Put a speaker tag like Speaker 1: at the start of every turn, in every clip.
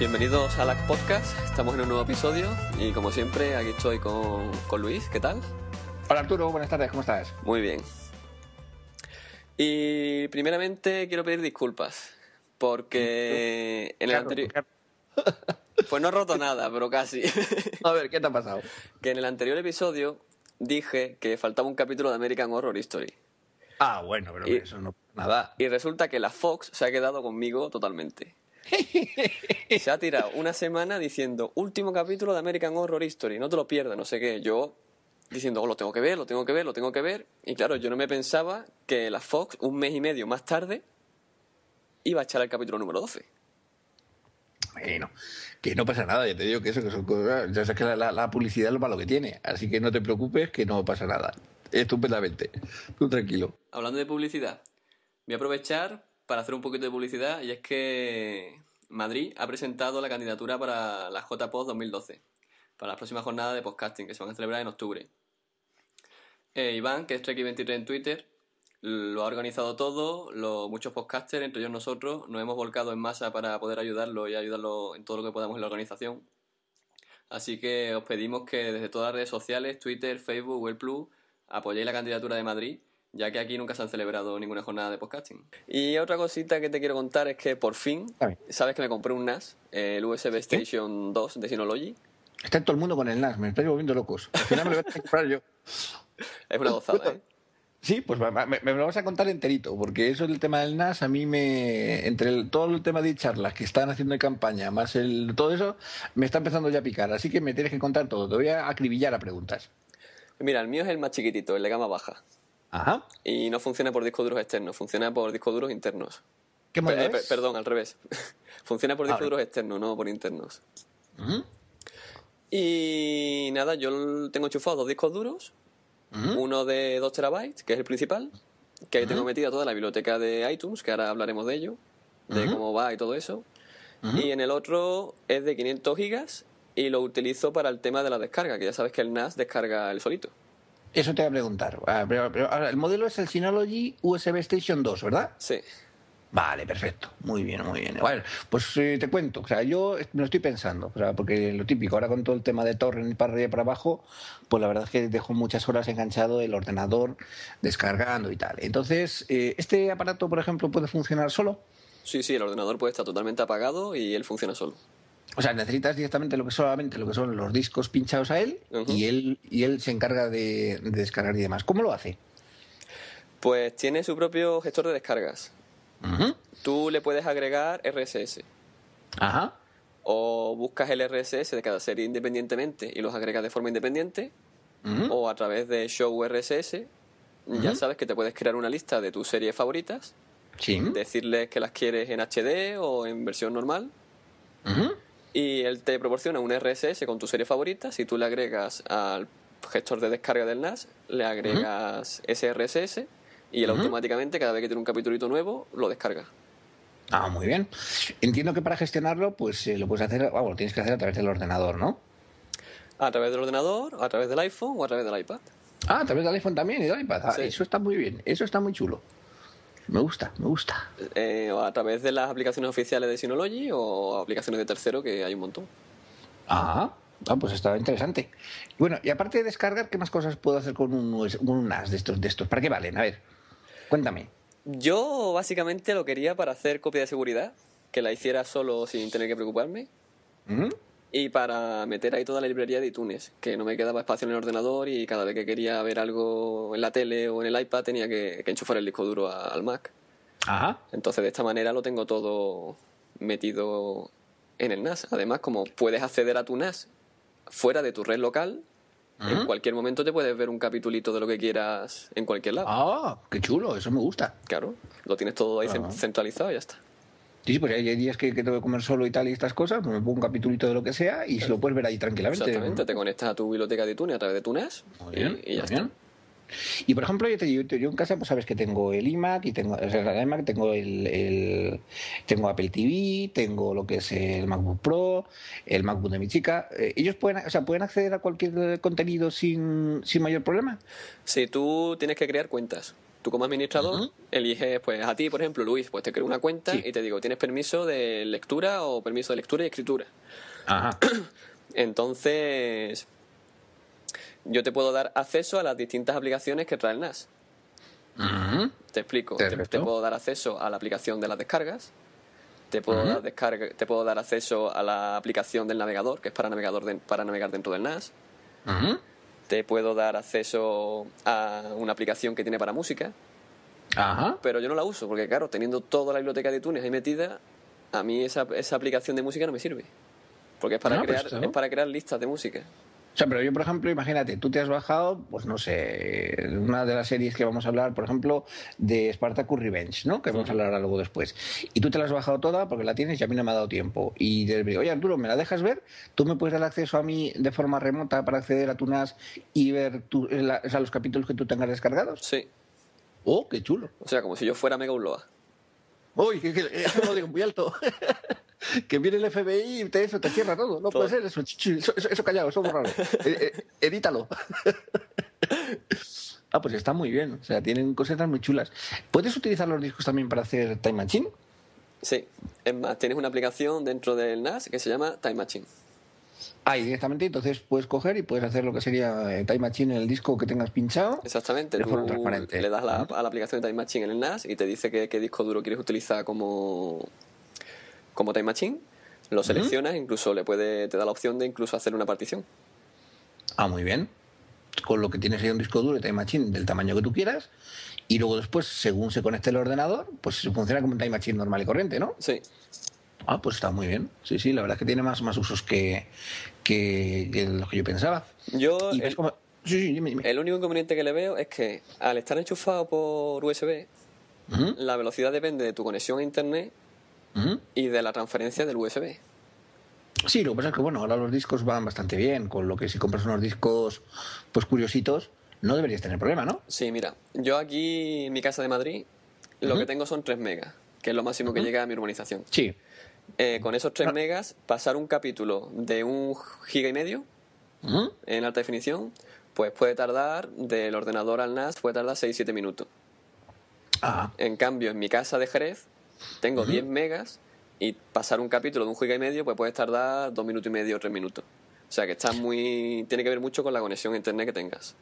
Speaker 1: Bienvenidos a LAC Podcast, estamos en un nuevo episodio y como siempre aquí estoy con, con Luis, ¿qué tal?
Speaker 2: Hola Arturo, buenas tardes, ¿cómo estás?
Speaker 1: Muy bien. Y primeramente quiero pedir disculpas porque en el
Speaker 2: Claro,
Speaker 1: anterior...
Speaker 2: claro.
Speaker 1: Pues no he roto nada, pero casi.
Speaker 2: A ver, ¿qué te ha pasado?
Speaker 1: que en el anterior episodio dije que faltaba un capítulo de American Horror Story.
Speaker 2: Ah, bueno, pero
Speaker 1: Y-
Speaker 2: eso no nada.
Speaker 1: Y resulta que la Fox se ha quedado conmigo totalmente. Se ha tirado una semana diciendo último capítulo de American Horror Story, no te lo pierdas, no sé qué. Yo diciendo, oh, lo tengo que ver, lo tengo que ver, lo tengo que ver. Y claro, yo no me pensaba que la Fox, un mes y medio más tarde, iba a echar el capítulo número 12.
Speaker 2: Bueno, que no pasa nada, ya te digo que eso que son cosas. Ya sabes que la, la- la publicidad es lo malo que tiene. Así que no te preocupes, que no pasa nada. Estupendamente. Tú tranquilo.
Speaker 1: Hablando de publicidad, voy a aprovechar para hacer un poquito de publicidad y es que Madrid ha presentado la candidatura para la JPOD 2012, para las próximas jornadas de podcasting que se van a celebrar en octubre. Eh, Iván, que es Trek23 en Twitter, lo ha organizado todo, lo- muchos podcasters, entre ellos nosotros, nos hemos volcado en masa para poder ayudarlo y ayudarlo en todo lo que podamos en la organización. Así que os pedimos que desde todas las redes sociales, Twitter, Facebook, Google Plus, apoyéis la candidatura de Madrid, ya que aquí nunca se han celebrado ninguna jornada de podcasting. Y otra cosita que te quiero contar es que por fin, sabes que me compré un NAS, el USB Station 2 de Synology.
Speaker 2: Está todo el mundo con el NAS, me estáis volviendo locos. Al final me lo voy a comprar yo.
Speaker 1: Es una gozada, ¿eh?
Speaker 2: Sí, pues me, me- me lo vas a contar enterito, porque eso del tema del NAS, a mí me. Entre el- todo el tema de charlas que están haciendo de campaña, más el todo eso, me está empezando ya a picar. Así que me tienes que contar todo. Te voy a acribillar a preguntas.
Speaker 1: Mira, el mío es el más chiquitito, el de gama baja.
Speaker 2: Ajá.
Speaker 1: Y no funciona por discos duros externos, funciona por discos duros internos.
Speaker 2: ¿Qué modelo
Speaker 1: Eh,
Speaker 2: es?
Speaker 1: perdón, al revés. funciona por discos duros externos, no por internos. Y nada, yo tengo enchufado dos discos duros, uno de 2 terabytes, que es el principal, que ahí tengo metida toda la biblioteca de iTunes, que ahora hablaremos de ello, de cómo va y todo eso. Y en el otro es de 500 gigas y lo utilizo para el tema de la descarga, que ya sabes que el NAS descarga el solito.
Speaker 2: Eso te voy a preguntar. Ah, pero- pero ahora, el modelo es el Synology USB Station 2, ¿verdad?
Speaker 1: Sí.
Speaker 2: Vale, perfecto. Muy bien, muy bien. Bueno, pues eh, te cuento. O sea, yo me lo estoy pensando. O sea, porque lo típico, ahora con todo el tema de torrent para arriba y para abajo, pues la verdad es que dejo muchas horas enganchado el ordenador descargando y tal. Entonces, eh, ¿este aparato, por ejemplo, puede funcionar solo?
Speaker 1: Sí, sí, el ordenador puede estar totalmente apagado y él funciona solo.
Speaker 2: O sea, necesitas directamente lo que solamente lo que son los discos pinchados a él y él y él se encarga de, de descargar y demás. ¿Cómo lo hace?
Speaker 1: Pues tiene su propio gestor de descargas. Tú le puedes agregar RSS
Speaker 2: Ajá.
Speaker 1: o buscas el RSS de cada serie independientemente y los agregas de forma independiente o a través de Show RSS. Ya sabes que te puedes crear una lista de tus series favoritas,
Speaker 2: Sí.
Speaker 1: decirles que las quieres en HD o en versión normal
Speaker 2: Ujú.
Speaker 1: Y él te proporciona un RSS con tu serie favorita. Si tú le agregas al gestor de descarga del NAS, le agregas ese RSS y él automáticamente, cada vez que tiene un capitulito nuevo, lo descarga.
Speaker 2: Ah, muy bien. Entiendo que para gestionarlo, pues eh, lo puedes hacer, vamos, lo tienes que hacer a través del ordenador, ¿no?
Speaker 1: A través del ordenador, a través del iPhone o a través del iPad.
Speaker 2: Ah, a través del iPhone también y del iPad. Ah,
Speaker 1: Sí.
Speaker 2: Eso está muy bien, eso está muy chulo. Me gusta, me gusta.
Speaker 1: Eh, a través de las aplicaciones oficiales de Synology o aplicaciones de tercero, que hay un montón.
Speaker 2: Ah, ah, pues está interesante. Bueno, y aparte de descargar, ¿qué más cosas puedo hacer con un, US un NAS de estos, de estos? ¿Para qué valen? A ver, cuéntame.
Speaker 1: Yo básicamente lo quería para hacer copia de seguridad, que la hiciera solo sin tener que preocuparme,
Speaker 2: ¿Mm?
Speaker 1: Y para meter ahí toda la librería de iTunes, que no me quedaba espacio en el ordenador y cada vez que quería ver algo en la tele o en el iPad tenía que, que enchufar el disco duro a- al Mac.
Speaker 2: Ajá.
Speaker 1: Entonces de esta manera lo tengo todo metido en el NAS. Además, como puedes acceder a tu NAS fuera de tu red local, en cualquier momento te puedes ver un capitulito de lo que quieras en cualquier lado.
Speaker 2: Ah, qué chulo, eso me gusta.
Speaker 1: Claro, lo tienes todo ahí
Speaker 2: Ah.
Speaker 1: cen- centralizado y ya está.
Speaker 2: Sí, sí, pues hay días que, que tengo que comer solo y tal y estas cosas, pues me pongo un capitulito de lo que sea y se lo puedes ver ahí tranquilamente.
Speaker 1: Exactamente, te conectas a tu biblioteca de iTunes a través de tu NAS
Speaker 2: Muy
Speaker 1: y-
Speaker 2: bien,
Speaker 1: y, ya
Speaker 2: muy
Speaker 1: está.
Speaker 2: bien. Y por ejemplo, yo, te, yo, yo en casa, pues sabes que tengo el iMac y tengo, o sea, el iMac, tengo el, el- tengo Apple TV, tengo lo que es el MacBook Pro, el MacBook de mi chica. Eh, ellos pueden, o sea, pueden acceder a cualquier contenido sin, sin mayor problema.
Speaker 1: Si tú tienes que crear cuentas, tú como administrador
Speaker 2: Ujú.
Speaker 1: eliges, pues a ti, por ejemplo, Luis, pues te creo una cuenta
Speaker 2: Sí.
Speaker 1: y te digo, ¿tienes permiso de lectura o permiso de lectura y escritura?
Speaker 2: Ajá.
Speaker 1: Entonces, yo te puedo dar acceso a las distintas aplicaciones que trae el NAS.
Speaker 2: Ujú.
Speaker 1: Te explico. Te, puedo dar acceso a la aplicación de las descargas. Te puedo, dar descarga, te puedo dar acceso a la aplicación del navegador, que es para, navegador de- para navegar dentro del NAS.
Speaker 2: Ujú.
Speaker 1: Te puedo dar acceso a una aplicación que tiene para música.
Speaker 2: Ajá.
Speaker 1: Pero yo no la uso, porque claro, teniendo toda la biblioteca de iTunes ahí metida, a mí esa, esa aplicación de música no me sirve. Porque es para,
Speaker 2: No, pues
Speaker 1: crear, es para crear listas de música.
Speaker 2: O sea, pero yo, por ejemplo, imagínate, tú te has bajado, pues no sé, una de las series que vamos a hablar, por ejemplo, de Spartacus Revenge, ¿no? Que vamos a hablar luego después. Y tú te la has bajado toda porque la tienes y a mí no me ha dado tiempo. Y te digo, oye, Arturo, ¿me la dejas ver? ¿Tú me puedes dar acceso a mí de forma remota para acceder a tu NAS y ver tu- la- o sea, los capítulos que tú tengas descargados?
Speaker 1: Sí.
Speaker 2: ¡Oh, qué chulo!
Speaker 1: O sea, como si yo fuera Mega Upload.
Speaker 2: ¡Uy, que, que- eso lo digo muy alto! que viene el FBI y te, eso, te cierra todo. No
Speaker 1: Todo.
Speaker 2: puede ser eso. Eso, eso, eso callado, eso borrado. Eh, eh, edítalo. ah, pues está muy bien. O sea, tienen cositas muy chulas. ¿Puedes utilizar los discos también para hacer Time Machine?
Speaker 1: Sí. Es más, tienes una aplicación dentro del NAS que se llama Time Machine.
Speaker 2: Ah, y directamente entonces puedes coger y puedes hacer lo que sería eh, Time Machine en el disco que tengas pinchado.
Speaker 1: Exactamente.
Speaker 2: De forma transparente.
Speaker 1: le das la- a la aplicación de Time Machine en el NAS y te dice qué disco duro quieres utilizar como, como Time Machine. Lo seleccionas, incluso le puede, te da la opción de incluso hacer una partición.
Speaker 2: Ah, muy bien. Con lo que tienes ahí un disco duro de Time Machine del tamaño que tú quieras. Y luego después, según se conecte el ordenador, pues funciona como un Time Machine normal y corriente, ¿no?
Speaker 1: Sí.
Speaker 2: Ah, pues está muy bien. Sí, sí, la verdad es que tiene más, más usos que, que, que lo que yo pensaba.
Speaker 1: Yo,
Speaker 2: Y
Speaker 1: el,
Speaker 2: cómo- Sí, sí, dime, dime.
Speaker 1: el único inconveniente que le veo es que al estar enchufado por USB, la velocidad depende de tu conexión a internet y de la transferencia del USB.
Speaker 2: Sí, lo que pasa es que, bueno, ahora los discos van bastante bien, con lo que si compras unos discos, pues curiositos, no deberías tener problema, ¿no?
Speaker 1: Sí, mira, yo aquí en mi casa de Madrid lo que tengo son 3 megas, que es lo máximo que llega a mi urbanización.
Speaker 2: Sí.
Speaker 1: Eh, con esos 3
Speaker 2: Ah.
Speaker 1: megas, pasar un capítulo de un giga y medio en alta definición, pues puede tardar, del ordenador al NAS, puede tardar 6-7 minutos.
Speaker 2: Ah,
Speaker 1: En cambio, en mi casa de Jerez, tengo 10 megas y pasar un capítulo de un giga y medio, pues puedes tardar 2 minutos y medio o 3 minutos. O sea que está muy. tiene que ver mucho con la conexión a internet que tengas.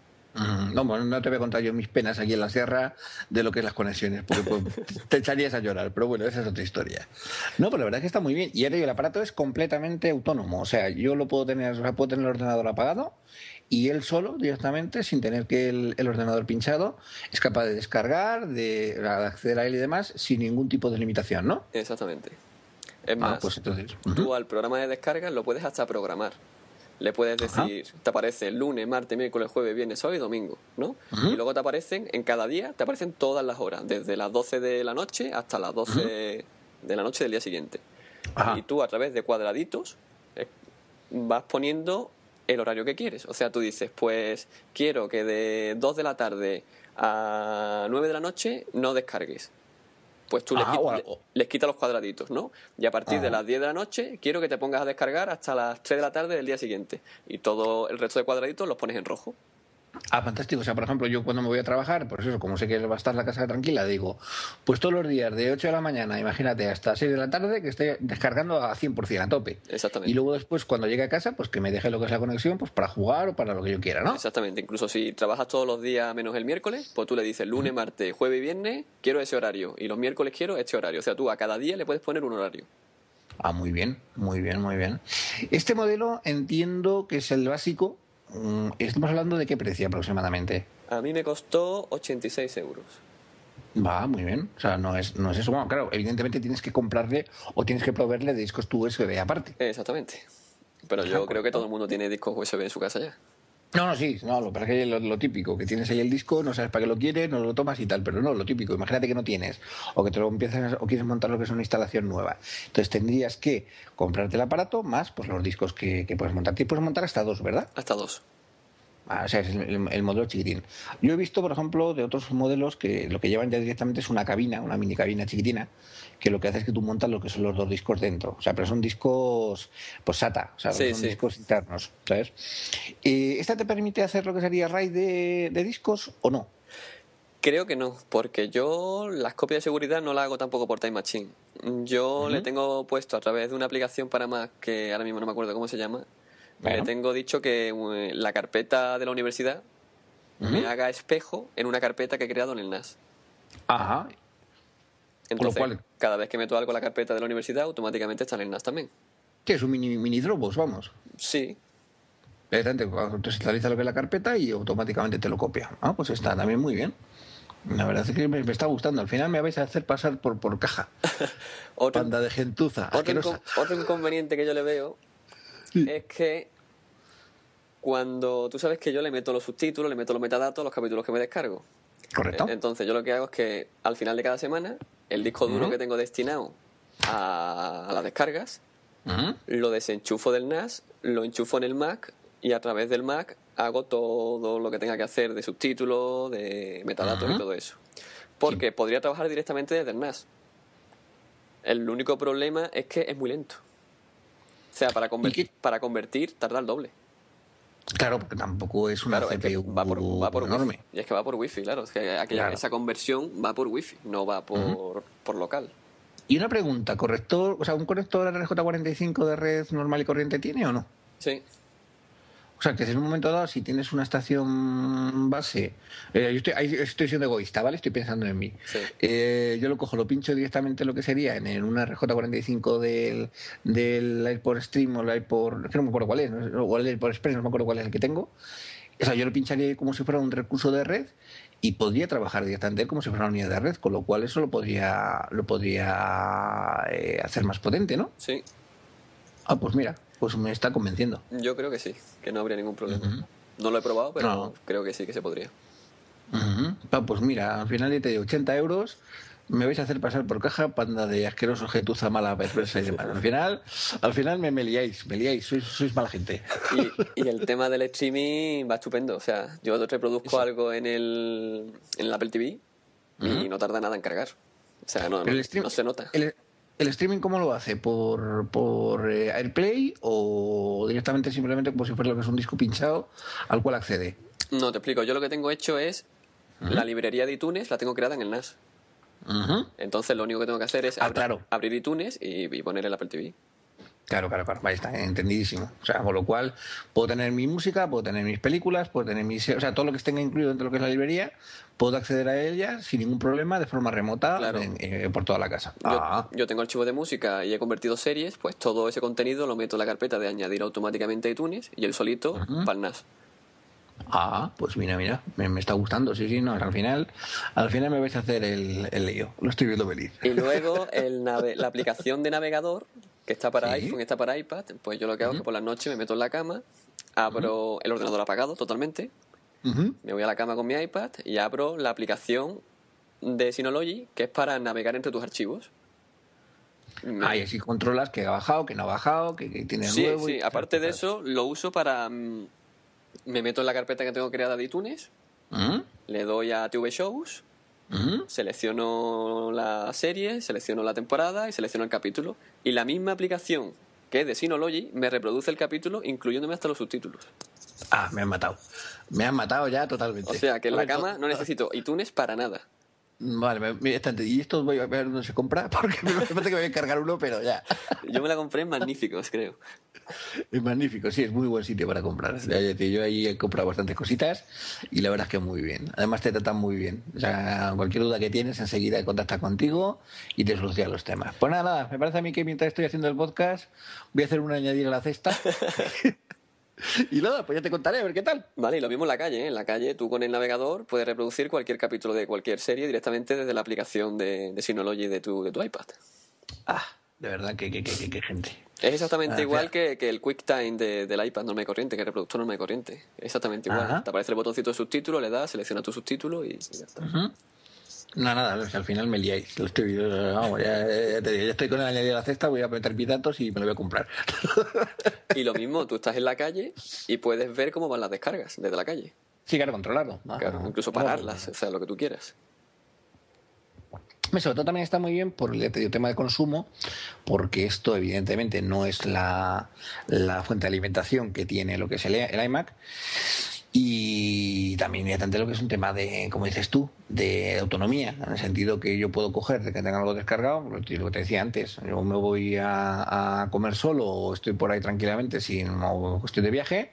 Speaker 2: No, bueno, no te voy a contar yo mis penas aquí en la sierra de lo que es las conexiones, porque pues, te echarías a llorar, pero bueno, esa es otra historia. No, pero la verdad es que está muy bien. Y ahora el aparato es completamente autónomo, o sea, yo lo puedo tener, o sea, puedo tener el ordenador apagado y él solo, directamente, sin tener que el, el ordenador pinchado, es capaz de descargar, de acceder a él y demás, sin ningún tipo de limitación, ¿no?
Speaker 1: Exactamente. Es
Speaker 2: Ah,
Speaker 1: más,
Speaker 2: pues entonces.
Speaker 1: tú al programa de descarga lo puedes hasta programar. Le puedes
Speaker 2: Ajá.
Speaker 1: decir, te aparece lunes, martes, miércoles, jueves, viernes, sábado y domingo, ¿no? Y luego te aparecen, en cada día, te aparecen todas las horas, desde las 12 de la noche hasta las 12 de la noche del día siguiente.
Speaker 2: Ajá.
Speaker 1: Y tú a través de cuadraditos eh, vas poniendo el horario que quieres. O sea, tú dices, pues quiero que de 2 de la tarde a 9 de la noche no descargues. Pues tú les,
Speaker 2: Ah, o-
Speaker 1: les quitas los cuadraditos, ¿no? Y a partir de
Speaker 2: Ajá.
Speaker 1: las 10 de la noche quiero que te pongas a descargar hasta las 3 de la tarde del día siguiente. Y todo el resto de cuadraditos los pones en rojo.
Speaker 2: Ah, fantástico. O sea, por ejemplo, yo cuando me voy a trabajar, pues eso, como sé que va a estar la casa tranquila, digo, pues todos los días de 8 de la mañana, imagínate, hasta 6 de la tarde, que esté descargando a 100%, a tope.
Speaker 1: Exactamente.
Speaker 2: Y luego después, cuando llegue a casa, pues que me deje lo que es la conexión, pues para jugar o para lo que yo quiera, ¿no?
Speaker 1: Exactamente. Incluso si trabajas todos los días menos el miércoles, pues tú le dices lunes, martes, jueves y viernes, quiero ese horario. Y los miércoles quiero este horario. O sea, tú a cada día le puedes poner un horario.
Speaker 2: Ah, muy bien, muy bien, muy bien. Este modelo entiendo que es el básico. Mm, Estamos hablando de qué precio aproximadamente.
Speaker 1: A mí me costó 86 euros.
Speaker 2: Va, muy bien. O sea, no es, no es eso. Bueno, claro, evidentemente tienes que comprarle o tienes que proveerle de discos tu USB aparte.
Speaker 1: Exactamente. Pero yo creo que todo el mundo tiene discos USB en su casa ya.
Speaker 2: No, no, sí, no, lo, para que lo, típico, que tienes ahí el disco, no sabes para qué lo quieres, no lo tomas y tal, pero no, lo típico, imagínate que no tienes, o que te lo empiezas, o quieres montar lo que es una instalación nueva. Entonces tendrías que comprarte el aparato más pues los discos que, que puedes montar. Te puedes montar hasta dos, ¿verdad?
Speaker 1: Hasta dos.
Speaker 2: Ah, o sea, es el, el modelo chiquitín. Yo he visto, por ejemplo, de otros modelos que lo que llevan ya directamente es una cabina, una mini cabina chiquitina, que lo que hace es que tú montas lo que son los dos discos dentro. O sea, pero son discos, pues SATA, o sea,
Speaker 1: Sí,
Speaker 2: son
Speaker 1: sí.
Speaker 2: discos internos, ¿sabes? Eh, ¿Esta te permite hacer lo que sería RAID de, de discos o no?
Speaker 1: Creo que no, porque yo las copias de seguridad no las hago tampoco por Time Machine. Yo le tengo puesto a través de una aplicación para Mac, que ahora mismo no me acuerdo cómo se llama,
Speaker 2: Bueno.
Speaker 1: le tengo dicho que eh, la carpeta de la universidad me haga espejo en una carpeta que he creado en el NAS.
Speaker 2: Ajá.
Speaker 1: Entonces,
Speaker 2: cual-
Speaker 1: cada vez que meto algo en la carpeta de la universidad, automáticamente está en el NAS también.
Speaker 2: Que es un mini, mini Dropbox, vamos.
Speaker 1: Sí,
Speaker 2: te centraliza lo que es la carpeta y automáticamente te lo copia. Ah, pues está también muy bien. La verdad es que me, me está gustando. Al final me vais a hacer pasar por, por caja.
Speaker 1: otro,
Speaker 2: Panda de gentuza.
Speaker 1: otro inconveniente que yo le veo es que cuando tú sabes que yo le meto los subtítulos, le meto los metadatos los capítulos que me descargo.
Speaker 2: Correcto.
Speaker 1: Eh, Entonces yo lo que hago es que al final de cada semana el disco duro que tengo destinado a, a las descargas lo desenchufo del NAS, lo enchufo en el Mac y a través del Mac hago todo lo que tenga que hacer de subtítulos, de metadatos y todo eso. Porque podría trabajar directamente desde el NAS. El único problema es que es muy lento. O sea, para, conver-
Speaker 2: qué?
Speaker 1: para convertir tarda el doble.
Speaker 2: Claro, porque tampoco es una
Speaker 1: Claro, es que
Speaker 2: CPU
Speaker 1: va por, va por
Speaker 2: enorme.
Speaker 1: Wi-Fi. Y es que va por Wi-Fi, claro. Es que aquella-
Speaker 2: Claro.
Speaker 1: esa conversión va por Wi-Fi, no va por, por local.
Speaker 2: Y una pregunta, ¿corrector, o sea, un conector RJ45 de red normal y corriente tiene o no?
Speaker 1: Sí.
Speaker 2: O sea, que en un momento dado, si tienes una estación base, eh, yo estoy, ahí estoy siendo egoísta, ¿vale? Estoy pensando en mí.
Speaker 1: Sí.
Speaker 2: Eh, yo lo cojo, lo pincho directamente lo que sería en, en una RJ45 del, del AirPort Stream o el AirPort, que no me acuerdo cuál es, ¿no? o el AirPort Express, no me acuerdo cuál es el que tengo. O sea, yo lo pincharía como si fuera un recurso de red y podría trabajar directamente como si fuera una unidad de red, con lo cual eso lo podría, lo podría eh, hacer más potente, ¿no?
Speaker 1: Sí,
Speaker 2: Ah, pues mira, pues me está convenciendo.
Speaker 1: yo creo que sí, que no habría ningún problema. No lo he probado, pero
Speaker 2: No.
Speaker 1: creo que sí que se podría.
Speaker 2: Ujú. Ah, pues mira, al final te digo 80 euros. Me vais a hacer pasar por caja, panda de asqueroso gentuza mala perversa y demás. Al final, al final me, me liáis, me liáis, sois, sois mala gente.
Speaker 1: Y, y el tema del streaming va estupendo. O sea, yo reproduzco algo en el, en el Apple TV y no tarda nada en cargar. O sea, no, no,
Speaker 2: el stream-
Speaker 1: no se nota.
Speaker 2: ¿El, el streaming cómo lo hace? ¿Por, por eh, AirPlay o directamente simplemente como si fuera lo que es un disco pinchado al cual accede?
Speaker 1: No, te explico. Yo lo que tengo hecho es la librería de iTunes, la tengo creada en el NAS. Entonces lo único que tengo que hacer es
Speaker 2: Ah,
Speaker 1: abrir,
Speaker 2: claro.
Speaker 1: abrir iTunes y, y poner el Apple TV.
Speaker 2: Claro, claro, claro, ahí está, entendidísimo. O sea, con lo cual puedo tener mi música, puedo tener mis películas, puedo tener mis... O sea, todo lo que esté incluido dentro de lo que es la librería, puedo acceder a ella sin ningún problema, de forma remota,
Speaker 1: Claro.
Speaker 2: en- eh, por toda la casa.
Speaker 1: Yo,
Speaker 2: Ah,
Speaker 1: yo tengo archivos de música y he convertido series, pues todo ese contenido lo meto en la carpeta de añadir automáticamente a iTunes y el solito para el NAS.
Speaker 2: ah, pues mira, mira, me, me está gustando, sí, sí, no, al final, al final me vais a hacer el, el lío, lo estoy viendo venir.
Speaker 1: Y luego el nave- la aplicación de navegador, que está para
Speaker 2: Sí.
Speaker 1: iPhone, está para iPad, pues yo lo que hago es que por la noche me meto en la cama, abro el ordenador apagado totalmente, me voy a la cama con mi iPad y abro la aplicación de Synology, que es para navegar entre tus archivos.
Speaker 2: Ah, y así controlas que ha bajado, que no ha bajado, que, que tiene
Speaker 1: Sí,
Speaker 2: nuevo. y
Speaker 1: sí,
Speaker 2: todas
Speaker 1: aparte de eso, lo uso para... mm, Me meto en la carpeta que tengo creada de iTunes, le doy a TV Shows,
Speaker 2: ujú.
Speaker 1: selecciono la serie, selecciono la temporada y selecciono el capítulo. Y la misma aplicación que es de Synology me reproduce el capítulo incluyéndome hasta los subtítulos.
Speaker 2: Ah, me han matado. Me han matado ya totalmente.
Speaker 1: O sea que en la cama no necesito iTunes para nada.
Speaker 2: Vale, y esto voy a ver dónde se compra, porque me parece que voy a encargar uno, pero ya.
Speaker 1: Yo me la compré en Magníficos, creo.
Speaker 2: Es magnífico, sí, es muy buen sitio para comprar. Yo ahí he comprado bastantes cositas y la verdad es que muy bien. Además te tratan muy bien. O sea, cualquier duda que tienes enseguida contacta contigo y te soluciona los temas. Pues nada, nada, me parece a mí que mientras estoy haciendo el podcast voy a hacer un añadir a la cesta. y nada, pues ya te contaré a ver qué tal.
Speaker 1: Vale, y lo mismo en la calle. ¿eh? En la calle tú con el navegador puedes reproducir cualquier capítulo de cualquier serie directamente desde la aplicación de, de Synology de tu, de tu iPad.
Speaker 2: Ah, de verdad, que, que, que- que gente.
Speaker 1: Es exactamente
Speaker 2: Ah,
Speaker 1: igual que, que el QuickTime de, del iPad normal y corriente, que el reproductor normal y corriente. Exactamente igual.
Speaker 2: Ajá.
Speaker 1: Te aparece el botoncito de subtítulo, le das, selecciona tu subtítulo y, y ya está.
Speaker 2: No, nada, al final me liáis. Lo estoy, vamos, ya, ya te digo, ya estoy con el añadir a la cesta, voy a meter mis datos y me lo voy a comprar.
Speaker 1: Y lo mismo, tú estás en la calle y puedes ver cómo van las descargas desde la calle.
Speaker 2: Sí, claro, controlarlo.
Speaker 1: Claro,
Speaker 2: Ajá.
Speaker 1: incluso pararlas, o sea, lo que tú quieras.
Speaker 2: Sobre todo también está muy bien por el tema de consumo, porque esto evidentemente no es la, la fuente de alimentación que tiene lo que es el, el iMac. Y también evidentemente lo que es un tema de, como dices tú, de autonomía, en el sentido que yo puedo coger de que tenga algo descargado, lo que te decía antes, yo me voy a, a comer solo o estoy por ahí tranquilamente sin o estoy de viaje,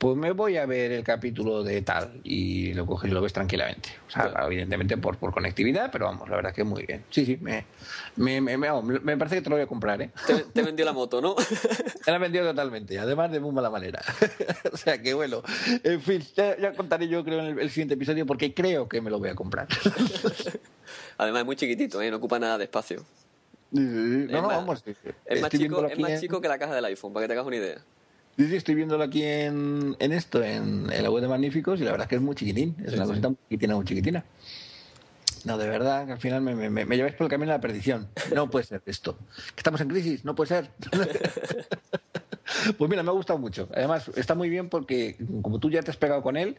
Speaker 2: pues me voy a ver el capítulo de tal y lo coges y lo ves tranquilamente. O sea,
Speaker 1: Claro.
Speaker 2: evidentemente por, por conectividad, pero vamos, la verdad que muy bien. Sí, sí, me, me, me, me- parece que te lo voy a comprar, ¿eh?
Speaker 1: Te, te vendió la moto, ¿no?
Speaker 2: Me la han vendido totalmente, además de muy mala manera. o sea que bueno, en fin, ya, ya contaré yo creo en el, el siguiente episodio porque creo que me lo voy a comprar.
Speaker 1: Además es muy chiquitito, ¿eh? No ocupa nada de espacio.
Speaker 2: no, no, vamos.
Speaker 1: Es, más chico, es más chico que la caja del iPhone, para que te hagas una idea.
Speaker 2: Sí, sí, estoy viéndolo aquí en, en esto, en, en la web de Magníficos, y la verdad es que es muy chiquitín. Es
Speaker 1: Sí,
Speaker 2: una
Speaker 1: sí.
Speaker 2: cosita muy chiquitina, muy chiquitina. No, de verdad, que al final me, me, me lleváis por el camino de la perdición. No puede ser esto. ¿Que estamos en crisis? No puede ser. pues mira, me ha gustado mucho. Además, está muy bien porque, como tú ya te has pegado con él,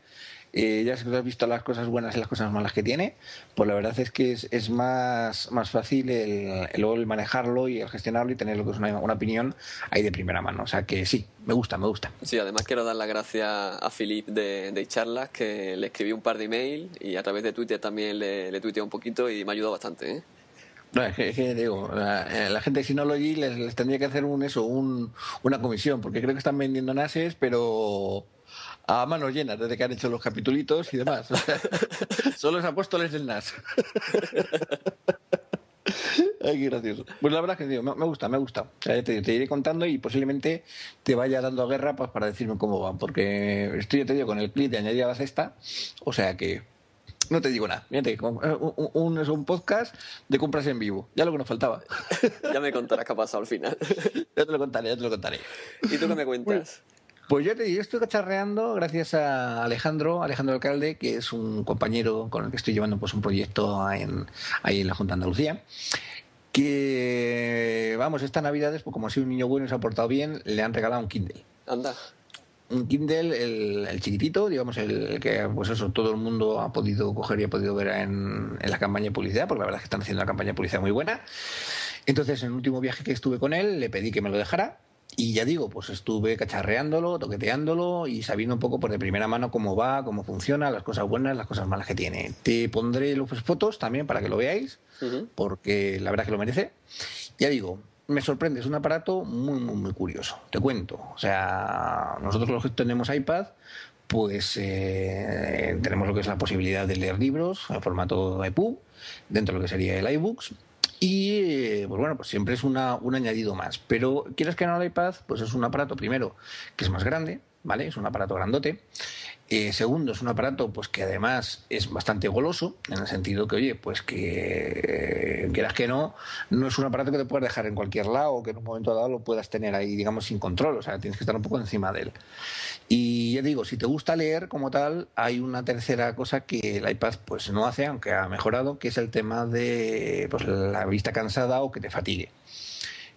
Speaker 2: eh, ya has visto las cosas buenas y las cosas malas que tiene, pues la verdad es que es, es más, más fácil el, el, el manejarlo y el gestionarlo y tener lo que es una, una opinión ahí de primera mano. O sea que sí, me gusta, me gusta.
Speaker 1: Sí, además quiero dar las gracias a Philip de, de Charlas, que le escribí un par de email y a través de Twitter también le, le tuiteé un poquito y me ha ayudado bastante, ¿eh?
Speaker 2: No, es que, es que digo, la, la gente de Synology les, les tendría que hacer un eso, un, una comisión, porque creo que están vendiendo NASes, pero a manos llenas desde que han hecho los capitulitos y demás. O sea, son los apóstoles del NAS. Ay, qué gracioso. Pues la verdad es que digo, me, gusta, me gusta. Sea, te, te, iré contando y posiblemente te vaya dando guerra pues, para decirme cómo van, porque estoy, ya te digo, con el clip de añadir a la cesta, o sea que no te digo nada. Fíjate, un, un, es un podcast de compras en vivo. Ya lo que nos faltaba.
Speaker 1: ya me contarás qué ha pasado al final.
Speaker 2: ya te lo contaré, ya te lo contaré.
Speaker 1: ¿Y tú qué me cuentas?
Speaker 2: Pues yo te digo, estoy cacharreando gracias a Alejandro, Alejandro Alcalde, que es un compañero con el que estoy llevando pues un proyecto en, ahí en la Junta de Andalucía. Que, vamos, estas navidades, pues como ha sido un niño bueno y se ha portado bien, le han regalado un Kindle.
Speaker 1: Anda
Speaker 2: un Kindle, el, el, chiquitito, digamos, el, que pues eso todo el mundo ha podido coger y ha podido ver en, en, la campaña de publicidad, porque la verdad es que están haciendo una campaña de publicidad muy buena. Entonces, en el último viaje que estuve con él, le pedí que me lo dejara. Y ya digo, pues estuve cacharreándolo, toqueteándolo y sabiendo un poco por de primera mano cómo va, cómo funciona, las cosas buenas, las cosas malas que tiene. Te pondré las fotos también para que lo veáis, uh -huh. porque la verdad que lo merece. Ya digo, me sorprende, es un aparato muy, muy, muy curioso. Te cuento. O sea, nosotros los que tenemos iPad, pues eh, tenemos lo que es la posibilidad de leer libros en formato EPUB, dentro de lo que sería el iBooks. Y pues bueno, pues siempre es una, un añadido más. Pero quieres que no el iPad, pues es un aparato, primero, que es más grande, ¿vale? Es un aparato grandote. Eh, segundo, es un aparato pues que además es bastante goloso, en el sentido que, oye, pues que eh, quieras que no, no es un aparato que te puedas dejar en cualquier lado que en un momento dado lo puedas tener ahí, digamos, sin control, o sea, tienes que estar un poco encima de él. Y ya digo, si te gusta leer como tal, hay una tercera cosa que el iPad pues no hace, aunque ha mejorado, que es el tema de pues, la vista cansada o que te fatigue.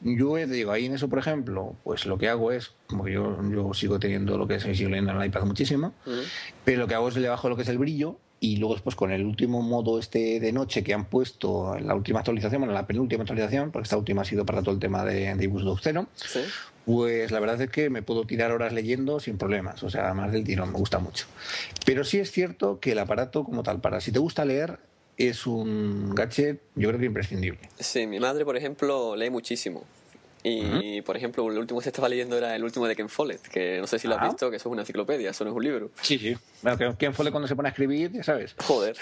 Speaker 2: Yo te digo, ahí en eso, por ejemplo, pues lo que hago es, como que yo, yo sigo teniendo lo que es, leyendo en el iPad muchísimo, uh -huh. pero lo que hago es le bajo lo que es el brillo y luego después con el último modo este de noche que han puesto en la última actualización, bueno, la penúltima actualización, porque esta última ha sido para todo el tema de, de iBooks 2.0,
Speaker 1: ¿Sí?
Speaker 2: pues la verdad es que me puedo tirar horas leyendo sin problemas, o sea, más del tirón, me gusta mucho. Pero sí es cierto que el aparato como tal, para si te gusta leer, es un gadget, yo creo que imprescindible.
Speaker 1: Sí, mi madre, por ejemplo, lee muchísimo. Y, uh -huh. por ejemplo, el último que se estaba leyendo era el último de Ken Follett, que no sé si lo has visto, que eso es una enciclopedia, eso no es un libro.
Speaker 2: Sí, sí. Bueno, Ken Follett cuando se pone a escribir, ya sabes.
Speaker 1: Joder.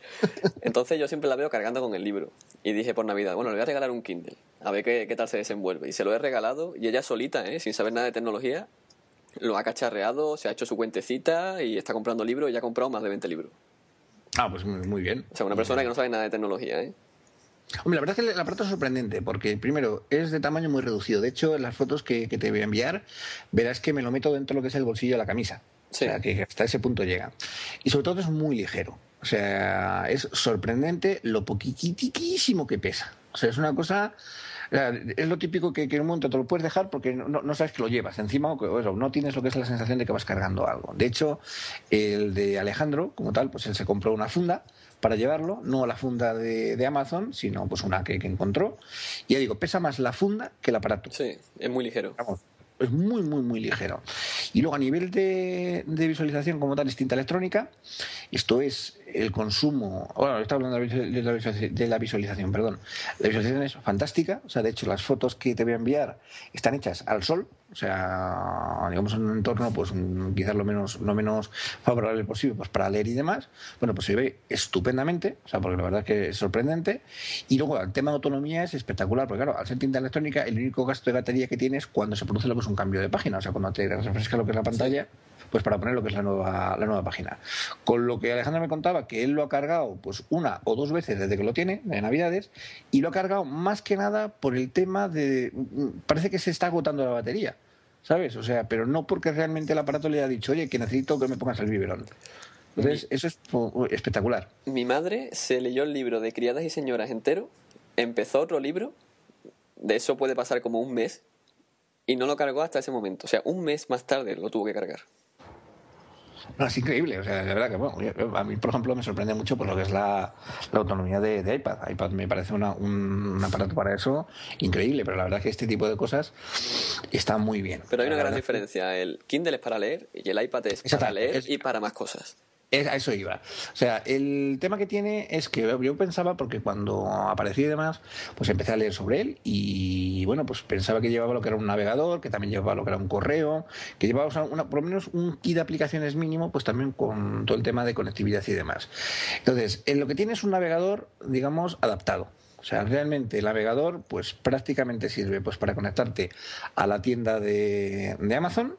Speaker 1: Entonces yo siempre la veo cargando con el libro. Y dije por Navidad, bueno, le voy a regalar un Kindle, a ver qué, qué tal se desenvuelve. Y se lo he regalado, y ella solita, ¿eh? sin saber nada de tecnología, lo ha cacharreado, se ha hecho su cuentecita y está comprando libros y ya ha comprado más de 20 libros.
Speaker 2: Ah, pues muy bien.
Speaker 1: O sea, una persona que no sabe nada de tecnología, ¿eh?
Speaker 2: Hombre, la verdad es que el aparato es sorprendente porque, primero, es de tamaño muy reducido. De hecho, en las fotos que, que te voy a enviar, verás que me lo meto dentro de lo que es el bolsillo de la camisa.
Speaker 1: Sí.
Speaker 2: O sea, que hasta ese punto llega. Y sobre todo es muy ligero. O sea, es sorprendente lo poquitiquísimo que pesa. O sea, es una cosa es lo típico que, en un momento te lo puedes dejar porque no, sabes que lo llevas encima o, no tienes lo que es la sensación de que vas cargando algo. De hecho, el de Alejandro, como tal, pues él se compró una funda para llevarlo, no la funda de, Amazon, sino pues una que, encontró. Y ya digo, pesa más la funda que el aparato.
Speaker 1: Sí, es muy ligero.
Speaker 2: es muy, muy, muy ligero. Y luego a nivel de, de visualización como tal, distinta electrónica, esto es el consumo, bueno, está hablando de la, visualización, perdón. La visualización es fantástica, o sea, de hecho las fotos que te voy a enviar están hechas al sol, o sea, digamos en un entorno pues quizás lo menos lo menos favorable posible pues para leer y demás. Bueno, pues se ve estupendamente, o sea, porque la verdad es que es sorprendente. Y luego el tema de autonomía es espectacular, porque claro, al ser tinta electrónica el único gasto de batería que tienes cuando se produce lo que es un cambio de página, o sea, cuando te refresca lo que es la pantalla pues para poner lo que es la nueva, la nueva página. Con lo que Alejandro me contaba que él lo ha cargado pues una o dos veces desde que lo tiene, de Navidades, y lo ha cargado más que nada por el tema de... Parece que se está agotando la batería. ¿Sabes? O sea, pero no porque realmente el aparato le ha dicho, oye, que necesito que me pongas el biberón. Entonces, eso es espectacular.
Speaker 1: Mi madre se leyó el libro de Criadas y Señoras entero, empezó otro libro, de eso puede pasar como un mes, y no lo cargó hasta ese momento. O sea, un mes más tarde lo tuvo que cargar.
Speaker 2: No, es increíble. O sea, de verdad que, bueno, a mí, por ejemplo, me sorprende mucho por lo que es la, autonomía de, iPad. iPad me parece un, aparato para eso increíble, pero la verdad es que este tipo de cosas está muy bien.
Speaker 1: Pero hay una gran diferencia. El Kindle es para leer y el iPad es para leer y para más cosas
Speaker 2: a eso iba. O sea, el tema que tiene es que yo pensaba, porque cuando apareció y demás, pues empecé a leer sobre él y bueno, pues pensaba que llevaba lo que era un navegador, que también llevaba lo que era un correo, que llevaba una, por lo menos un kit de aplicaciones mínimo, pues también con todo el tema de conectividad y demás. Entonces, en lo que tiene es un navegador, digamos, adaptado. O sea, realmente el navegador, pues prácticamente sirve pues para conectarte a la tienda de, de Amazon,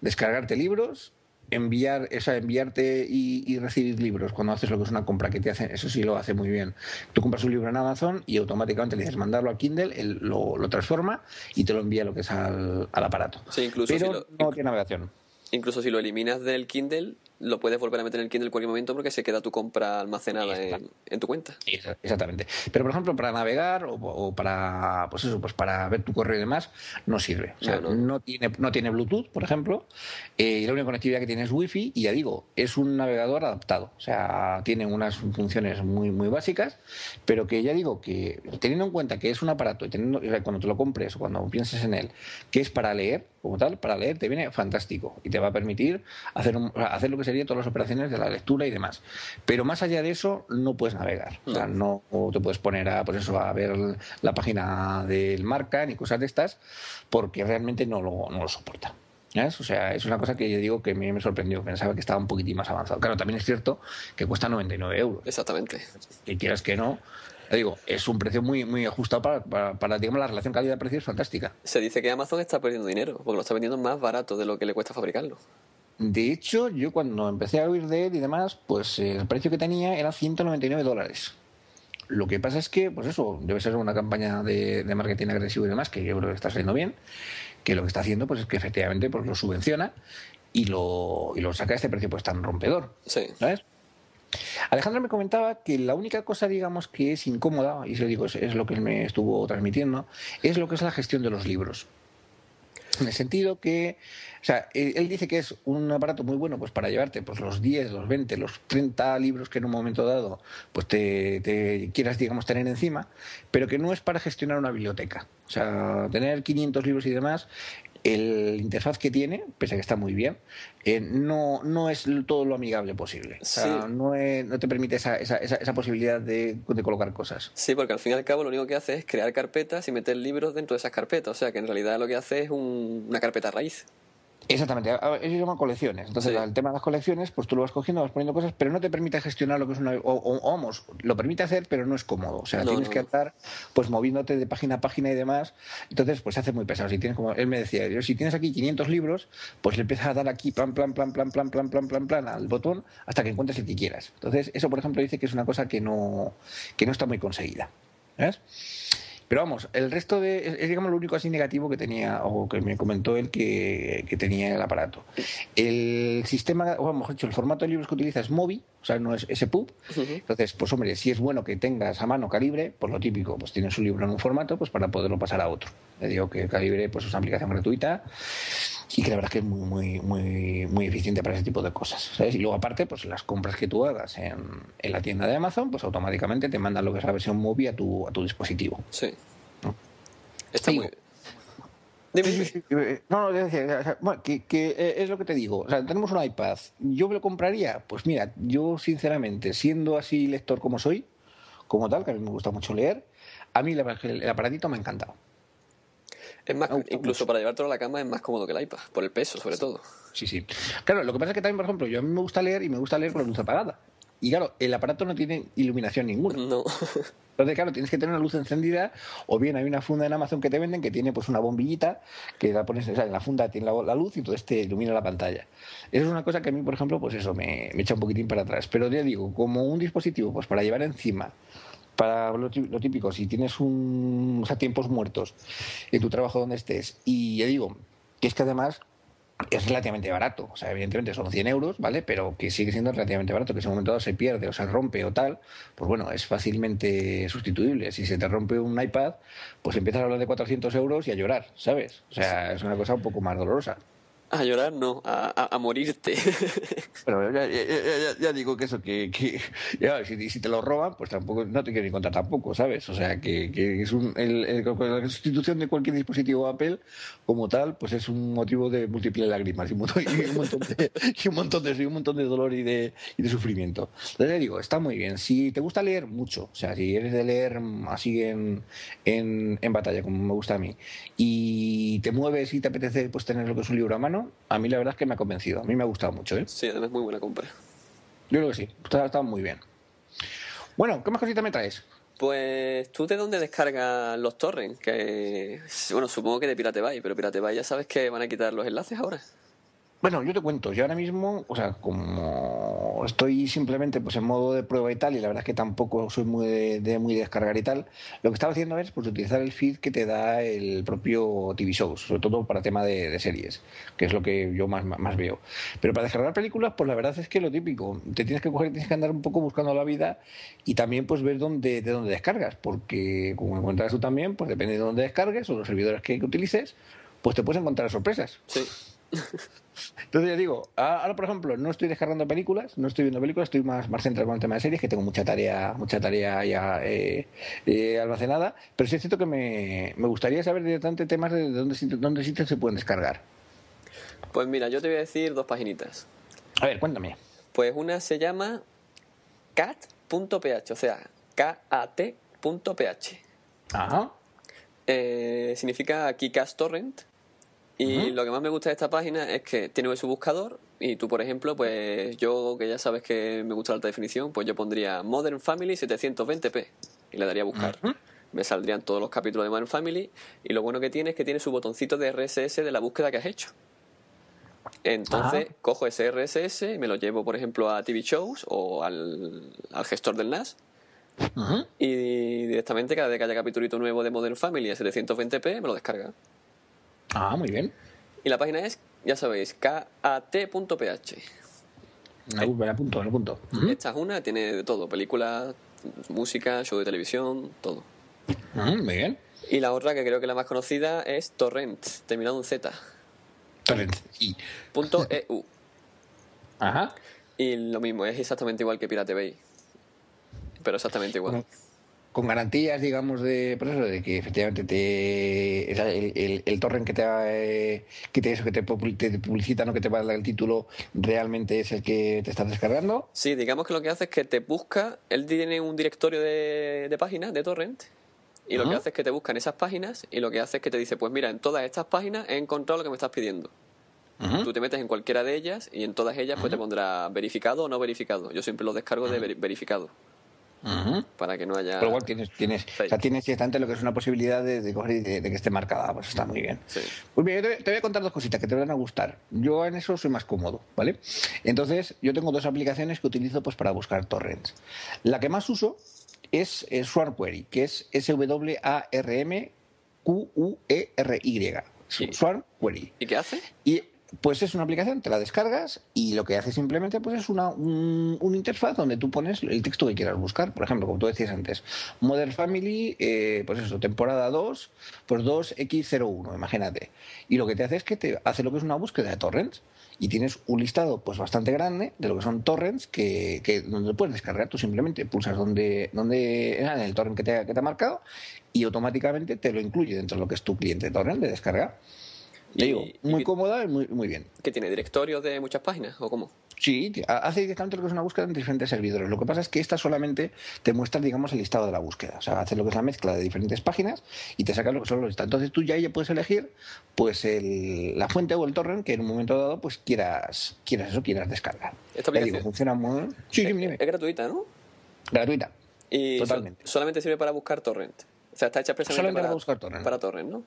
Speaker 2: descargarte libros enviar, esa, enviarte y, recibir libros cuando haces lo que es una compra que te hacen, eso sí lo hace muy bien. Tú compras un libro en Amazon y automáticamente le dices mandarlo a Kindle, él lo, transforma y te lo envía lo que es al, aparato.
Speaker 1: Sí, incluso
Speaker 2: Pero no tiene navegación.
Speaker 1: Incluso si lo eliminas del Kindle, lo puedes volver a meter en el Kindle en cualquier momento porque se queda tu compra almacenada en, tu cuenta.
Speaker 2: Exactamente. Pero por ejemplo, para navegar o, para pues eso, pues para ver tu correo y demás, no sirve. O sea, no, tiene, no tiene Bluetooth, por ejemplo, eh, y la única conectividad que tiene es Wi-Fi, y ya digo, es un navegador adaptado. O sea, tiene unas funciones muy, muy básicas, pero que ya digo que teniendo en cuenta que es un aparato y teniendo, cuando te lo compres o cuando pienses en él, que es para leer, como tal, para leer te viene fantástico y te va a permitir hacer, hacer lo que sería todas las operaciones de la lectura y demás. Pero más allá de eso, no puedes navegar. O sea, no te puedes poner a, pues eso, a ver la página del marca ni cosas de estas, porque realmente no lo, no lo soporta. O sea, es una cosa que yo digo que a mí me sorprendió. Pensaba que estaba un poquitín más avanzado. Claro, también es cierto que cuesta 99 euros.
Speaker 1: Exactamente.
Speaker 2: Que quieras que no, digo, es un precio muy, muy ajustado para, para, digamos, la relación calidad-precio es fantástica.
Speaker 1: Se dice que Amazon está perdiendo dinero, porque lo está vendiendo más barato de lo que le cuesta fabricarlo.
Speaker 2: De hecho, yo cuando empecé a oír de él y demás, pues eh, el precio que tenía era 199 dólares. Lo que pasa es que, pues eso, debe ser una campaña de, marketing agresivo y demás, que yo creo que está saliendo bien, que lo que está haciendo pues es que efectivamente pues lo subvenciona y lo, y lo saca a este precio pues tan rompedor.
Speaker 1: Sí.
Speaker 2: ¿Sabes? Alejandro me comentaba que la única cosa, digamos, que es incómoda, y se lo digo, es, es lo que él me estuvo transmitiendo, es lo que es la gestión de los libros. En el sentido que, o sea, él dice que es un aparato muy bueno pues para llevarte pues los 10, los 20, los 30 libros que en un momento dado pues te, quieras, digamos, tener encima, pero que no es para gestionar una biblioteca. O sea, tener 500 libros y demás el interfaz que tiene, pese a que está muy bien, eh, no, no es todo lo amigable posible. O sea, no, no, te permite esa, esa, esa, posibilidad de, de, colocar cosas.
Speaker 1: Sí, porque al fin y al cabo lo único que hace es crear carpetas y meter libros dentro de esas carpetas. O sea, que en realidad lo que hace es una carpeta raíz.
Speaker 2: Exactamente, ellos llaman colecciones. Entonces, el tema de las colecciones, pues tú lo vas cogiendo, vas poniendo cosas, pero no te permite gestionar lo que es una. O, vamos, lo permite hacer, pero no es cómodo. O sea, tienes que estar pues moviéndote de página a página y demás. Entonces, pues se hace muy pesado. Si tienes, como él me decía, si tienes aquí 500 libros, pues le empiezas a dar aquí plan, plan, plan, plan, plan, plan, plan, plan, plan al botón hasta que encuentres el que quieras. Entonces, eso, por ejemplo, dice que es una cosa que no, que no está muy conseguida. ¿Ves? Pero vamos, el resto de. Es, digamos lo único así negativo que tenía, o que me comentó él que, que tenía el aparato. El sistema, o mejor dicho, el formato de libros que utiliza es MOBI, o sea, no es SPUB. Entonces, pues hombre, si es bueno que tengas a mano calibre, pues lo típico, pues tienes un libro en un formato, pues para poderlo pasar a otro. Le digo que calibre pues es una aplicación gratuita y que la verdad es que es muy, muy, muy, muy eficiente para ese tipo de cosas. Y luego aparte, pues las compras que tú hagas en, en, la tienda de Amazon, pues automáticamente te mandan lo que es la versión móvil a tu, a tu dispositivo.
Speaker 1: Sí. Está muy...
Speaker 2: No, no, bueno, que, que, eh, es lo que te digo. O sea, tenemos un iPad. ¿Yo me lo compraría? Pues mira, yo sinceramente, siendo así lector como soy, como tal, que a mí me gusta mucho leer, a mí el aparatito me ha encantado.
Speaker 1: Es más, incluso para llevártelo a la cama es más cómodo que el iPad, por el peso sobre todo.
Speaker 2: Sí, sí. Claro, lo que pasa es que también, por ejemplo, yo a mí me gusta leer y me gusta leer con la luz apagada. Y claro, el aparato no tiene iluminación ninguna.
Speaker 1: No.
Speaker 2: Entonces, claro, tienes que tener una luz encendida o bien hay una funda en Amazon que te venden que tiene pues una bombillita que la pones, o sea, en la funda tiene la, luz y entonces te ilumina la pantalla. Eso es una cosa que a mí, por ejemplo, pues eso, me, me echa un poquitín para atrás. Pero ya digo, como un dispositivo pues para llevar encima, para lo típico, si tienes un, o sea, tiempos muertos en tu trabajo donde estés, y ya digo, que es que además es relativamente barato. O sea, evidentemente son 100 euros, ¿vale? Pero que sigue siendo relativamente barato, que si en un momento dado se pierde o se rompe o tal, pues bueno, es fácilmente sustituible. Si se te rompe un iPad, pues empiezas a hablar de 400 euros y a llorar, ¿sabes? O sea, es una cosa un poco más dolorosa.
Speaker 1: A llorar no, a, a, morirte.
Speaker 2: Pero ya, ya, ya, digo que eso, que, que ya, si, si, te lo roban, pues tampoco, no te quiero ni contar tampoco, ¿sabes? O sea, que, que es un, el, la sustitución de cualquier dispositivo Apple, como tal, pues es un motivo de múltiples lágrimas y un montón, y un montón, de, un montón, de, dolor y de, y de sufrimiento. Entonces le digo, está muy bien. Si te gusta leer mucho, o sea, si eres de leer así en, en, en batalla, como me gusta a mí, y te mueves y te apetece pues tener lo que es un libro a mano, a mí la verdad es que me ha convencido. A mí me ha gustado mucho. ¿eh?
Speaker 1: Sí, además muy buena compra.
Speaker 2: Yo creo que sí, está, está muy bien. Bueno, ¿qué más cositas me traes?
Speaker 1: Pues tú de dónde descargas los torrents, que bueno, supongo que de Pirate Bay, pero Pirate Bay ya sabes que van a quitar los enlaces ahora.
Speaker 2: Bueno, yo te cuento, yo ahora mismo, o sea, como estoy simplemente pues en modo de prueba y tal, y la verdad es que tampoco soy muy de, muy descargar y tal, lo que estaba haciendo es pues utilizar el feed que te da el propio TV Shows, sobre todo para tema de, series, que es lo que yo más, más veo. Pero para descargar películas, pues la verdad es que lo típico, te tienes que coger, tienes que andar un poco buscando la vida y también pues ver dónde, de dónde descargas, porque como encuentras tú también, pues depende de dónde descargues o los servidores que, que utilices, pues te puedes encontrar sorpresas.
Speaker 1: Sí.
Speaker 2: Entonces ya digo, ahora por ejemplo no estoy descargando películas, no estoy viendo películas, estoy más, más centrado con el tema de series, que tengo mucha tarea, mucha tarea ya eh, eh, almacenada, pero sí es cierto que me, gustaría saber directamente temas de dónde, dónde sitios se pueden descargar.
Speaker 1: Pues mira, yo te voy a decir dos paginitas.
Speaker 2: A ver, cuéntame.
Speaker 1: Pues una se llama cat.ph, o sea, kat.ph.
Speaker 2: Ajá.
Speaker 1: Eh, significa Kikas Torrent y lo que más me gusta de esta página es que tiene su buscador y tú, por ejemplo, pues yo que ya sabes que me gusta la alta definición, pues yo pondría Modern Family 720p y le daría a buscar. Me saldrían todos los capítulos de Modern Family y lo bueno que tiene es que tiene su botoncito de RSS de la búsqueda que has hecho. Entonces cojo ese RSS y me lo llevo, por ejemplo, a TV Shows o al, gestor del NAS. Y directamente cada vez que haya capítulo nuevo de Modern Family a 720p me lo descarga.
Speaker 2: Ah, muy bien.
Speaker 1: Y la página es, ya sabéis, kat.ph.
Speaker 2: Me apunto, me apunto.
Speaker 1: Esta es una, tiene de todo, películas, música, show de televisión, todo.
Speaker 2: muy bien.
Speaker 1: Y la otra, que creo que es la más conocida, es Torrent, terminado en Z.
Speaker 2: Torrent,
Speaker 1: y. Punto .eu.
Speaker 2: Ajá.
Speaker 1: Y lo mismo, es exactamente igual que Pirate Bay. Pero exactamente igual
Speaker 2: con garantías, digamos, de, por eso, de que efectivamente te, el, el, torrent que te, eh, que te, eso, que te, publicita, ¿no? que te va a dar el título, realmente es el que te estás descargando.
Speaker 1: Sí, digamos que lo que hace es que te busca, él tiene un directorio de, de páginas de torrent, y lo que hace es que te busca en esas páginas, y lo que hace es que te dice, pues mira, en todas estas páginas he encontrado lo que me estás pidiendo. Tú te metes en cualquiera de ellas y en todas ellas pues te pondrá verificado o no verificado. Yo siempre lo descargo de verificado. Para que no haya.
Speaker 2: Pero igual tienes, tienes, o sea, tienes lo que es una posibilidad de, coger y de, que esté marcada, pues está muy bien. Pues bien, yo te, voy a contar dos cositas que te van a gustar. Yo en eso soy más cómodo, ¿vale? Entonces, yo tengo dos aplicaciones que utilizo pues para buscar torrents. La que más uso es, es Swarm Query, que es S-W-A-R-M-Q-U-E-R-Y.
Speaker 1: Sí.
Speaker 2: Swarm Query.
Speaker 1: ¿Y qué hace?
Speaker 2: Y pues es una aplicación, te la descargas y lo que hace simplemente pues es una, un, una interfaz donde tú pones el texto que quieras buscar. Por ejemplo, como tú decías antes, Modern Family, eh, pues eso, temporada 2, pues 2X01, imagínate. Y lo que te hace es que te hace lo que es una búsqueda de torrents y tienes un listado pues bastante grande de lo que son torrents que, que donde puedes descargar. Tú simplemente pulsas donde, donde en el torrent que te, que te ha marcado y automáticamente te lo incluye dentro de lo que es tu cliente torrent de descarga. Te digo,
Speaker 1: y-
Speaker 2: muy cómoda y muy, muy bien.
Speaker 1: ¿Que tiene directorios de muchas páginas o cómo?
Speaker 2: Sí, hace directamente lo que es una búsqueda en diferentes servidores. Lo que pasa es que esta solamente te muestra, digamos, el listado de la búsqueda. O sea, hace lo que es la mezcla de diferentes páginas y te saca lo que son los listados. Entonces tú ya, ya puedes elegir pues el- la fuente o el torrent que en un momento dado pues quieras, quieras eso, quieras descargar.
Speaker 1: Esta aplicación-
Speaker 2: digo, funciona muy... Sí,
Speaker 1: es,
Speaker 2: dime, dime.
Speaker 1: es gratuita, ¿no?
Speaker 2: Gratuita.
Speaker 1: Y
Speaker 2: Totalmente.
Speaker 1: solamente sirve para buscar torrent. O sea, está hecha expresamente
Speaker 2: Solamente
Speaker 1: para,
Speaker 2: para buscar torrent.
Speaker 1: Para torrent, ¿no?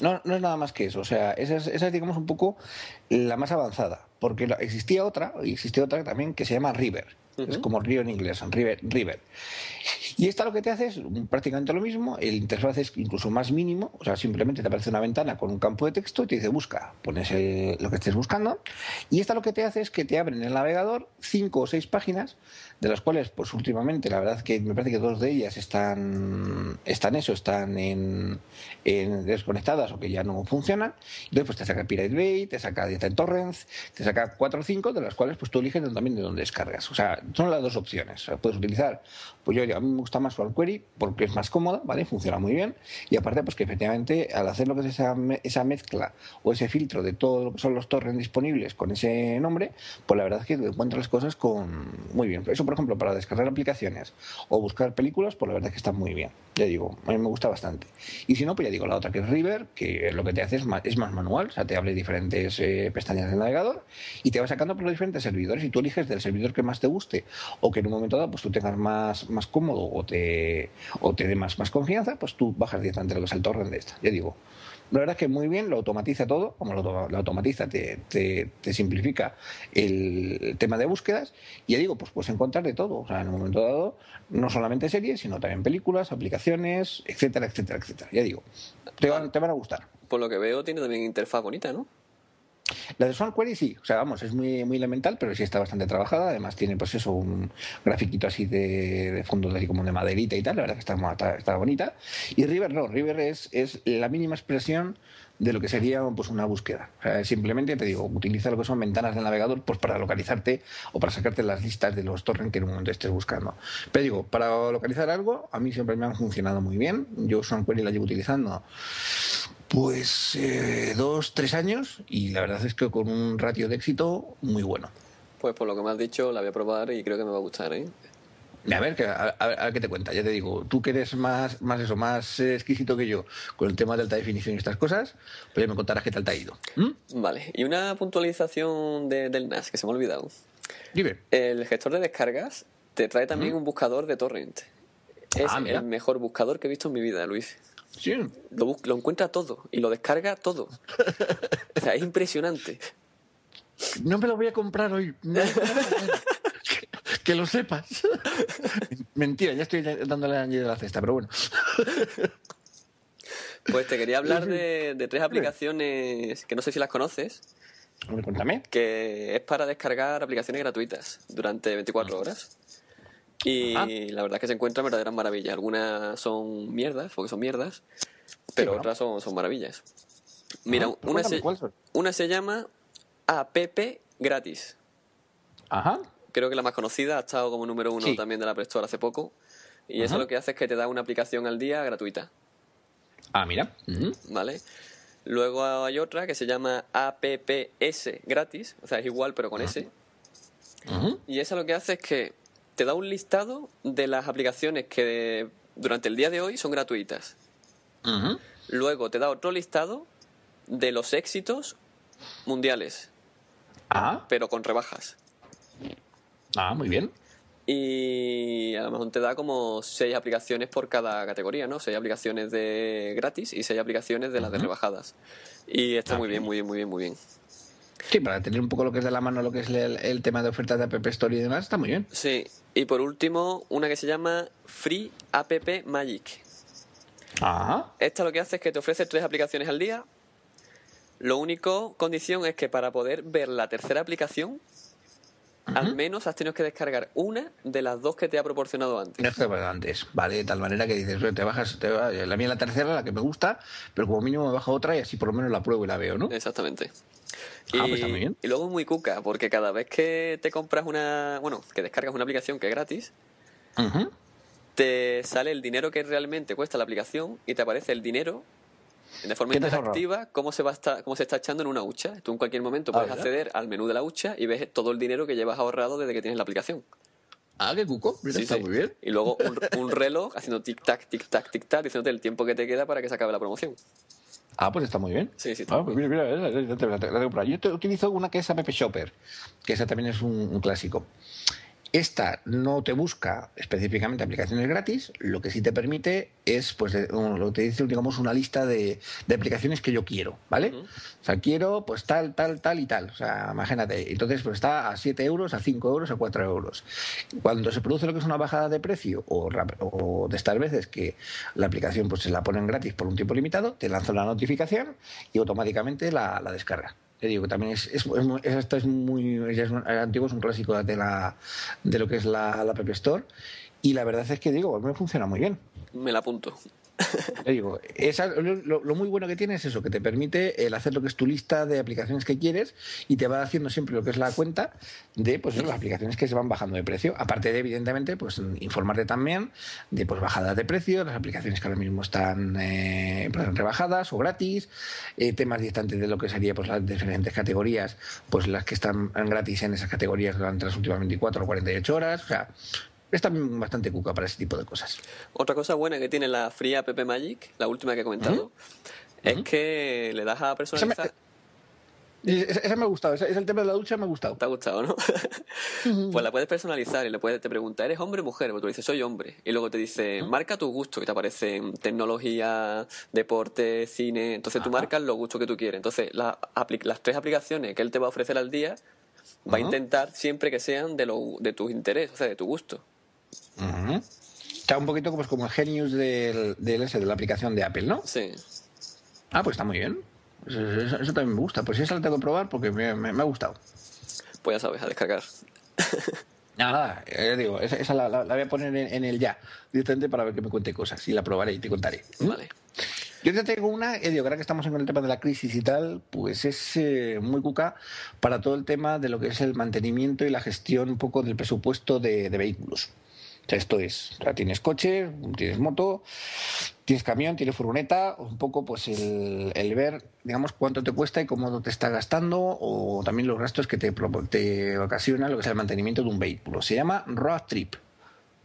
Speaker 2: No, no es nada más que eso. O sea, esa es, esa es, digamos, un poco la más avanzada. Porque existía otra, y existía otra también que se llama River. Es como río en inglés, River, River. Y esta lo que te hace es prácticamente lo mismo. El interfaz es incluso más mínimo. O sea, simplemente te aparece una ventana con un campo de texto y te dice busca. Pones el- lo que estés buscando. Y esta lo que te hace es que te abre en el navegador cinco o seis páginas, de las cuales, pues últimamente, la verdad que me parece que dos de ellas están, están eso, están en, en desconectadas o que ya no funcionan. Entonces, pues te saca Pirate Bay, te saca Dieta en Torrents, te saca cuatro o cinco, de las cuales pues tú eliges también de dónde descargas. O sea, son las dos opciones. Puedes utilizar, pues yo a mí me gusta más Swarm Query porque es más cómoda, ¿vale? Funciona muy bien. Y aparte, pues que efectivamente al hacer lo que es esa, esa mezcla o ese filtro de todo lo que son los torrents disponibles con ese nombre, pues la verdad es que encuentras las cosas con muy bien. Eso, por ejemplo, para descargar aplicaciones o buscar películas, pues la verdad es que está muy bien. Ya digo, a mí me gusta bastante. Y si no, pues ya digo, la otra que es River, que lo que te hace es más, es más manual, o sea, te abre diferentes eh, pestañas del navegador y te va sacando por los diferentes servidores y tú eliges del servidor que más te guste o que en un momento dado pues tú tengas más, más cómodo o te, o te dé más, más confianza, pues tú bajas directamente lo que es el torrent de esta. Ya digo, la verdad es que muy bien, lo automatiza todo, como lo, lo automatiza, te, te- te simplifica el tema de búsquedas. Y ya digo, pues puedes encontrar de todo. O sea, en un momento dado, no solamente series, sino también películas, aplicaciones, etcétera, etcétera, etcétera. Ya digo, te van, te van a gustar.
Speaker 1: Por lo que veo, tiene también interfaz bonita, ¿no?
Speaker 2: La de Swan Query sí, o sea, vamos, es muy, muy elemental, pero sí está bastante trabajada. Además tiene, pues eso, un grafiquito así de, de fondo así como de maderita y tal. La verdad que está, está, está bonita. Y River no, River es, es la mínima expresión de lo que sería pues una búsqueda. O sea, simplemente te digo, utiliza lo que son ventanas del navegador pues para localizarte o para sacarte las listas de los torrents que en un momento estés buscando. Pero digo, para localizar algo, a mí siempre me han funcionado muy bien. Yo Swan Query la llevo utilizando pues eh, dos, tres años y la verdad es que con un ratio de éxito muy bueno.
Speaker 1: Pues por lo que me has dicho, la voy a probar y creo que me va a gustar, ¿eh?
Speaker 2: A ver, a, a ver, a ver qué te cuenta. Ya te digo, tú que eres más, más eso, más exquisito que yo con el tema de alta definición y estas cosas, pues ya me contarás qué tal te ha ido. ¿Mm?
Speaker 1: Vale, y una puntualización de- del NAS que se me ha olvidado.
Speaker 2: Dime.
Speaker 1: El gestor de descargas te trae también un buscador de torrent. Es
Speaker 2: Ah,
Speaker 1: el mejor buscador que he visto en mi vida, Luis.
Speaker 2: Sí.
Speaker 1: Lo, encuentra todo y lo descarga todo. O sea, es impresionante.
Speaker 2: No me lo voy a comprar hoy. No. que, que lo sepas. Mentira, ya estoy dándole la de la cesta, pero bueno.
Speaker 1: Pues te quería hablar de, de tres aplicaciones que no sé si las conoces,
Speaker 2: A Cuéntame.
Speaker 1: que es para descargar aplicaciones gratuitas durante 24 horas. Y la verdad es que se encuentran verdaderas maravillas. Algunas son mierdas, porque son mierdas, pero otras son, son maravillas. Mira, una, se, una se llama App Gratis.
Speaker 2: Ajá.
Speaker 1: Creo que la más conocida ha estado como número uno
Speaker 2: Sí.
Speaker 1: también de la App Store hace poco. Y eso
Speaker 2: Ajá.
Speaker 1: lo que hace es que te da una aplicación al día gratuita.
Speaker 2: Ah, mira.
Speaker 1: ¿vale? Luego hay otra que se llama APPS gratis, o sea, es igual pero con S. Y esa lo que hace es que te da un listado de las aplicaciones que durante el día de hoy son gratuitas. Luego te da otro listado de los éxitos mundiales,
Speaker 2: Ah,
Speaker 1: pero con rebajas.
Speaker 2: ah, muy bien.
Speaker 1: Y a lo mejor te da como seis aplicaciones por cada categoría, ¿no? Seis aplicaciones de gratis y seis aplicaciones de las de rebajadas. Y está
Speaker 2: Ah,
Speaker 1: muy bien, muy bien, muy bien, muy bien.
Speaker 2: Sí, para tener un poco lo que es de la mano, lo que es el, el tema de ofertas de App Store y demás, está muy bien.
Speaker 1: Sí, y por último, una que se llama Free App Magic.
Speaker 2: Ah,
Speaker 1: Esta lo que hace es que te ofrece tres aplicaciones al día. Lo único condición es que para poder ver la tercera aplicación, al menos has tenido que descargar una de las dos que te ha proporcionado antes.
Speaker 2: no es que antes, ¿vale? De tal manera que dices, "Oye, te bajas, te va- la mía es la tercera, la que me gusta, pero como mínimo me bajo otra y así por lo menos la pruebo y la veo, ¿no?
Speaker 1: Exactamente.
Speaker 2: Ah, pues está muy bien.
Speaker 1: y luego es muy cuca, porque cada vez que te compras una, bueno, que descargas una aplicación que es gratis, te sale el dinero que realmente cuesta la aplicación y te aparece el dinero de forma interactiva cómo se va a estar- cómo se está echando en una hucha. Tú en cualquier momento
Speaker 2: Ah,
Speaker 1: puedes acceder al menú de la hucha y ves todo el dinero que llevas ahorrado desde que tienes la aplicación.
Speaker 2: Ah, qué cuco,
Speaker 1: Sí,
Speaker 2: está
Speaker 1: sí.
Speaker 2: muy bien.
Speaker 1: Y luego un, un reloj haciendo tic tac, tic tac, tic tac, diciéndote el tiempo que te queda para que se acabe la promoción.
Speaker 2: Ah, pues está muy bien.
Speaker 1: Sí, sí.
Speaker 2: Ah, pues mira, mira, la- la- la-. Yo utilizo una que es App Shopper, que esa también es un, un clásico. Esta no te busca específicamente aplicaciones gratis, lo que sí te permite es, pues, un- lo que te dice, digamos, una lista de, de aplicaciones que yo quiero, ¿vale? O sea, quiero, pues, tal, tal, tal y tal. O sea, imagínate. Entonces, pues, está a 7 euros, a 5 euros, a 4 euros. Cuando se produce lo que es una bajada de precio, o, o de estas veces que la aplicación, pues, se la ponen gratis por un tiempo limitado, te lanza la notificación y automáticamente la, la descarga. Te digo también es, es, es muy- es- muy es antiguo, es un clásico de la de lo que es la, la App Store y la verdad es que digo, me funciona muy bien.
Speaker 1: Me la apunto.
Speaker 2: Lo, muy bueno que tiene es eso, que te permite el hacer lo que es tu lista de aplicaciones que quieres y te va haciendo siempre lo que es la cuenta de pues, las aplicaciones que se van bajando de precio. Aparte de, evidentemente, pues informarte también de pues, bajadas de precio, las aplicaciones que ahora mismo están eh, pues, rebajadas o gratis, eh, temas distantes de lo que sería pues, las diferentes categorías, pues las que están gratis en esas categorías durante las últimas 24 o 48 horas. O sea, está bastante cuca para ese tipo de cosas.
Speaker 1: Otra cosa buena que tiene la Free App Magic, la última que he comentado, es que le das a personalizar.
Speaker 2: Y Esa, esa me ha gustado, esa- es el tema de la ducha me ha gustado.
Speaker 1: ¿Te ha gustado, no? pues la puedes personalizar y le puedes te pregunta, ¿eres hombre o mujer? Pues tú dices, soy hombre. Y luego te dice, marca tu gusto, y te aparecen tecnología, deporte, cine. Entonces tú marcas los gustos que tú quieres. Entonces la las tres aplicaciones que él te va a ofrecer al día, va a intentar siempre que sean de, lo, de tus intereses, o sea, de tu gusto.
Speaker 2: Ujú. Está un poquito como, como el genius del, del de la aplicación de Apple, ¿no?
Speaker 1: Sí.
Speaker 2: Ah, pues está muy bien. Eso, eso- eso también me gusta. Pues esa la tengo que probar porque me, me- me ha gustado.
Speaker 1: Pues ya sabes, a descargar.
Speaker 2: Nada, nada, eh, digo, esa, esa la, la- la voy a poner en, en el ya, directamente para ver que me cuente cosas y la probaré y te contaré.
Speaker 1: Vale.
Speaker 2: Yo te tengo una, eh, digo, ahora que estamos en el tema de la crisis y tal, pues es eh, muy cuca para todo el tema de lo que es el mantenimiento y la gestión un poco del presupuesto de, de vehículos. Esto es, o sea, tienes coche, tienes moto, tienes camión, tienes furgoneta, un poco pues el, el ver, digamos, cuánto te cuesta y cómo te está gastando o también los gastos que te, te ocasiona lo que es el mantenimiento de un vehículo. Se llama Road Trip.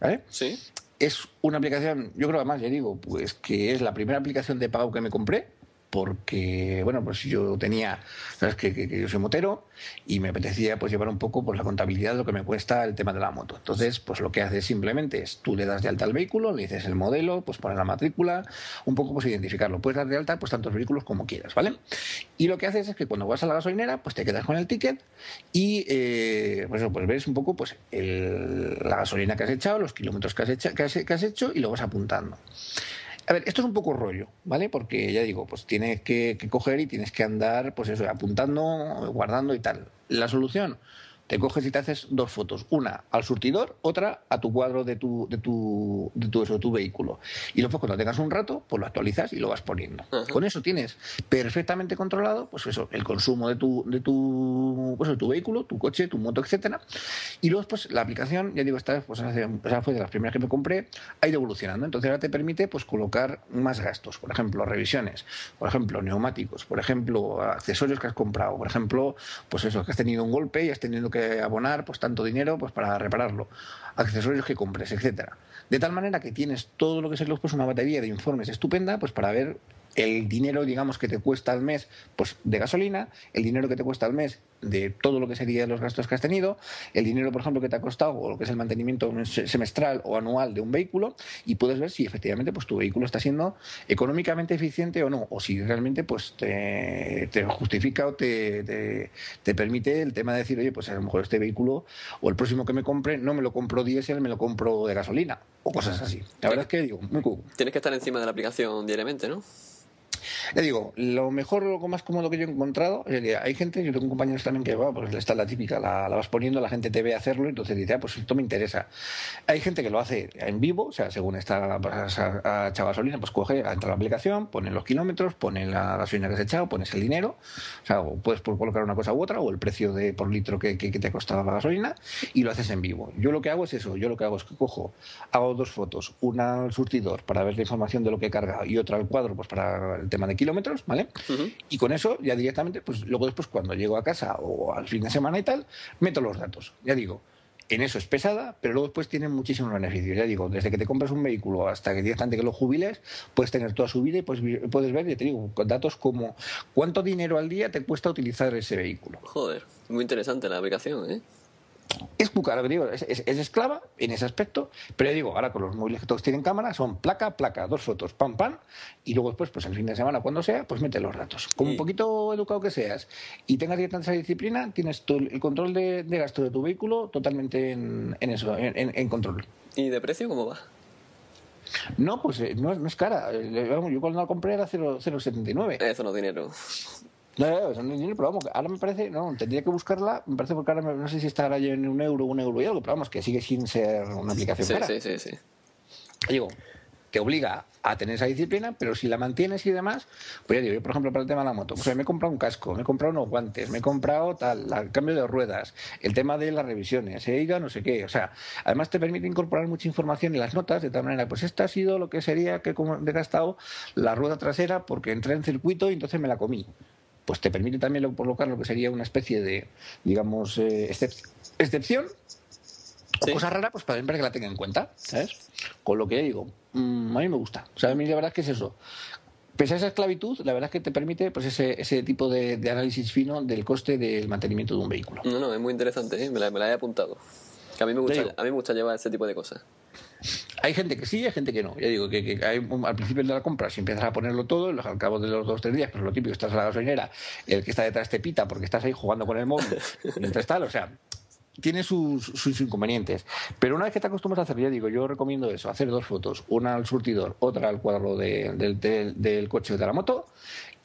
Speaker 2: ¿Vale?
Speaker 1: Sí.
Speaker 2: Es una aplicación, yo creo además, ya digo, pues que es la primera aplicación de pago que me compré, porque, bueno, pues yo tenía, sabes que, yo soy motero y me apetecía pues llevar un poco pues la contabilidad de lo que me cuesta el tema de la moto. Entonces, pues lo que haces simplemente es tú le das de alta al vehículo, le dices el modelo, pues pones la matrícula, un poco pues identificarlo. Puedes dar de alta pues tantos vehículos como quieras, ¿vale? Y lo que haces es que cuando vas a la gasolinera, pues te quedas con el ticket y eh, pues, pues ves un poco pues la gasolina que has echado, los kilómetros que has, has- que has hecho y lo vas apuntando. A ver, esto es un poco rollo, ¿vale? Porque ya digo, pues tienes que, que coger y tienes que andar, pues eso, apuntando, guardando y tal. La solución, te coges y te haces dos fotos, una al surtidor, otra a tu cuadro de tu, de tu, de tu, eso, de tu vehículo. Y luego cuando tengas un rato, pues lo actualizas y lo vas poniendo.
Speaker 1: Ajá.
Speaker 2: Con eso tienes perfectamente controlado, pues eso, el consumo de tu, de tu, pues, tu vehículo, tu coche, tu moto, etcétera. Y luego, pues la aplicación, ya digo, esta pues, esa fue de las primeras que me compré, ha ido evolucionando. Entonces ahora te permite pues colocar más gastos, por ejemplo, revisiones, por ejemplo, neumáticos, por ejemplo, accesorios que has comprado, por ejemplo, pues eso, que has tenido un golpe y has tenido que abonar pues tanto dinero pues para repararlo, accesorios que compres, etcétera. De tal manera que tienes todo lo que es pues una batería de informes estupenda pues para ver el dinero, digamos, que te cuesta al mes pues, de gasolina, el dinero que te cuesta al mes de todo lo que serían los gastos que has tenido, el dinero, por ejemplo, que te ha costado o lo que es el mantenimiento semestral o anual de un vehículo y puedes ver si efectivamente pues tu vehículo está siendo económicamente eficiente o no, o si realmente pues te, justifica o te, te, permite el tema de decir, oye, pues a lo mejor este vehículo o el próximo que me compre no me lo compro diésel, me lo compro de gasolina o cosas así. La verdad es que digo, muy cool.
Speaker 1: Tienes que estar encima de la aplicación diariamente, ¿no?
Speaker 2: Le digo, lo mejor, lo más cómodo que yo he encontrado, hay gente, yo tengo compañeros también que, va, pues está la típica, la, vas poniendo, la gente te ve hacerlo, entonces dice, ah, pues esto me interesa. Hay gente que lo hace en vivo, o sea, según está pues, a, pues coge, entra la aplicación, pone los kilómetros, pone la gasolina que has echado, pones el dinero, o sea, puedes colocar una cosa u otra, o el precio de por litro que, que, te ha costado la gasolina, y lo haces en vivo. Yo lo que hago es eso, yo lo que hago es que cojo, hago dos fotos, una al surtidor para ver la información de lo que he cargado y otra al cuadro, pues para el tema de kilómetros, ¿vale? Y con eso ya directamente, pues luego después cuando llego a casa o al fin de semana y tal, meto los datos. Ya digo, en eso es pesada, pero luego después tiene muchísimos beneficios. Ya digo, desde que te compras un vehículo hasta que directamente que lo jubiles, puedes tener toda su vida y puedes, puedes ver, ya te digo, con datos como cuánto dinero al día te cuesta utilizar ese vehículo.
Speaker 1: Joder, muy interesante la aplicación, ¿eh?
Speaker 2: Es lo digo, es, esclava en ese aspecto, pero ya digo, ahora con los móviles que todos tienen cámara, son placa, placa, dos fotos, pam, pam, y luego después, pues el fin de semana, cuando sea, pues mete los datos. Como un poquito educado que seas y tengas esa disciplina, tienes el control de, gasto de tu vehículo totalmente en, eso, en, control.
Speaker 1: ¿Y de precio cómo va?
Speaker 2: No, pues eh, no, es, cara. Eh, yo cuando la compré era 0,79.
Speaker 1: Eso no es dinero.
Speaker 2: No, eso no es dinero, pero vamos, ahora me parece, no, tendría que buscarla, me parece porque ahora no sé si estará ya en un euro, un euro y algo, pero vamos, que sigue sin ser una aplicación
Speaker 1: sí, Sí, sí, sí.
Speaker 2: Digo, te obliga a tener esa disciplina, pero si la mantienes y demás, pues ya digo, yo por ejemplo para el tema de la moto, pues me he comprado un casco, me he comprado unos guantes, me he comprado tal, el cambio de ruedas, el tema de las revisiones, he ido no sé qué, o sea, además te permite incorporar mucha información en las notas, de tal manera, pues esta ha sido lo que sería que he gastado la rueda trasera porque entré en circuito y entonces me la comí pues te permite también colocar lo que sería una especie de, digamos, eh, excepción o cosa rara, pues para, que la tenga en cuenta, ¿sabes? Con lo que digo, mm, a mí me gusta. O sea, a mí la verdad es que es eso. Pese a esa esclavitud, la verdad es que te permite pues ese, ese tipo de, análisis fino del coste del mantenimiento de un vehículo.
Speaker 1: No, no, es muy interesante, ¿eh? me, la, me la he apuntado. Que a mí me gusta, a mí me gusta llevar ese tipo de cosas.
Speaker 2: Hay gente que sí, hay gente que no. Ya digo que, al principio de la compra, si empiezas a ponerlo todo, al cabo de los dos o tres días, pues lo típico, estás a la gasolinera, el que está detrás te pita porque estás ahí jugando con el móvil, mientras tal, o sea, tiene sus, sus, inconvenientes. Pero una vez que te acostumbras a hacer, ya digo, yo recomiendo eso, hacer dos fotos, una al surtidor, otra al cuadro del, del coche o de la moto,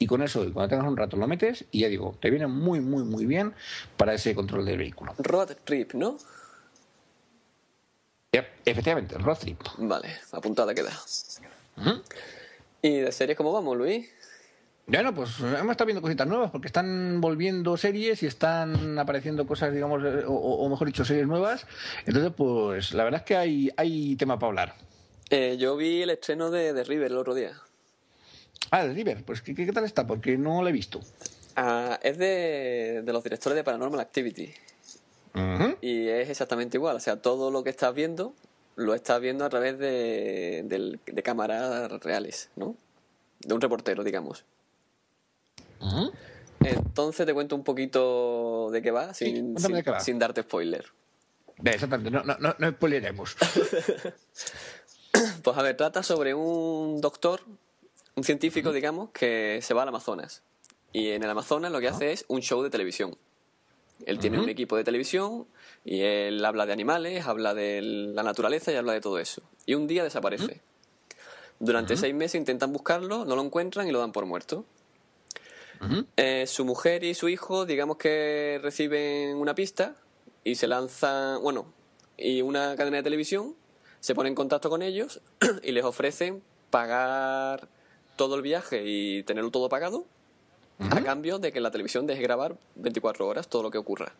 Speaker 2: y con eso, cuando tengas un rato lo metes, y ya digo, te viene muy, muy, muy bien para ese control del vehículo.
Speaker 1: Road trip, ¿no?
Speaker 2: Efectivamente, el road trip.
Speaker 1: Vale, apuntada queda. ¿Y de series cómo vamos, Luis?
Speaker 2: Bueno, pues hemos estado viendo cositas nuevas porque están volviendo series y están apareciendo cosas, digamos, eh, o, mejor dicho, series nuevas. Entonces, pues la verdad es que hay, hay tema para hablar.
Speaker 1: Eh, yo vi el estreno de, de, River el otro día.
Speaker 2: Ah, de River, pues ¿qué, qué tal está? Porque no lo he visto.
Speaker 1: Ah, es de, de los directores de Paranormal Activity. Y es exactamente igual, o sea, todo lo que estás viendo lo estás viendo a través de, de, cámaras reales, ¿no? De un reportero, digamos. Entonces te cuento un poquito de qué va, sin, sin, darte spoiler.
Speaker 2: Exactamente, no, no, no, no spoileremos.
Speaker 1: pues a ver, trata sobre un doctor, un científico, digamos, que se va al Amazonas. Y en el Amazonas lo que hace es un show de televisión. Él tiene un equipo de televisión y él habla de animales, habla de la naturaleza y habla de todo eso. Y un día desaparece. Durante seis meses intentan buscarlo, no lo encuentran y lo dan por muerto. Eh, su mujer y su hijo, digamos que reciben una pista y se lanzan, bueno, y una cadena de televisión se pone en contacto con ellos y les ofrecen pagar todo el viaje y tenerlo todo pagado a cambio de que la televisión deje grabar 24 horas todo lo que ocurra.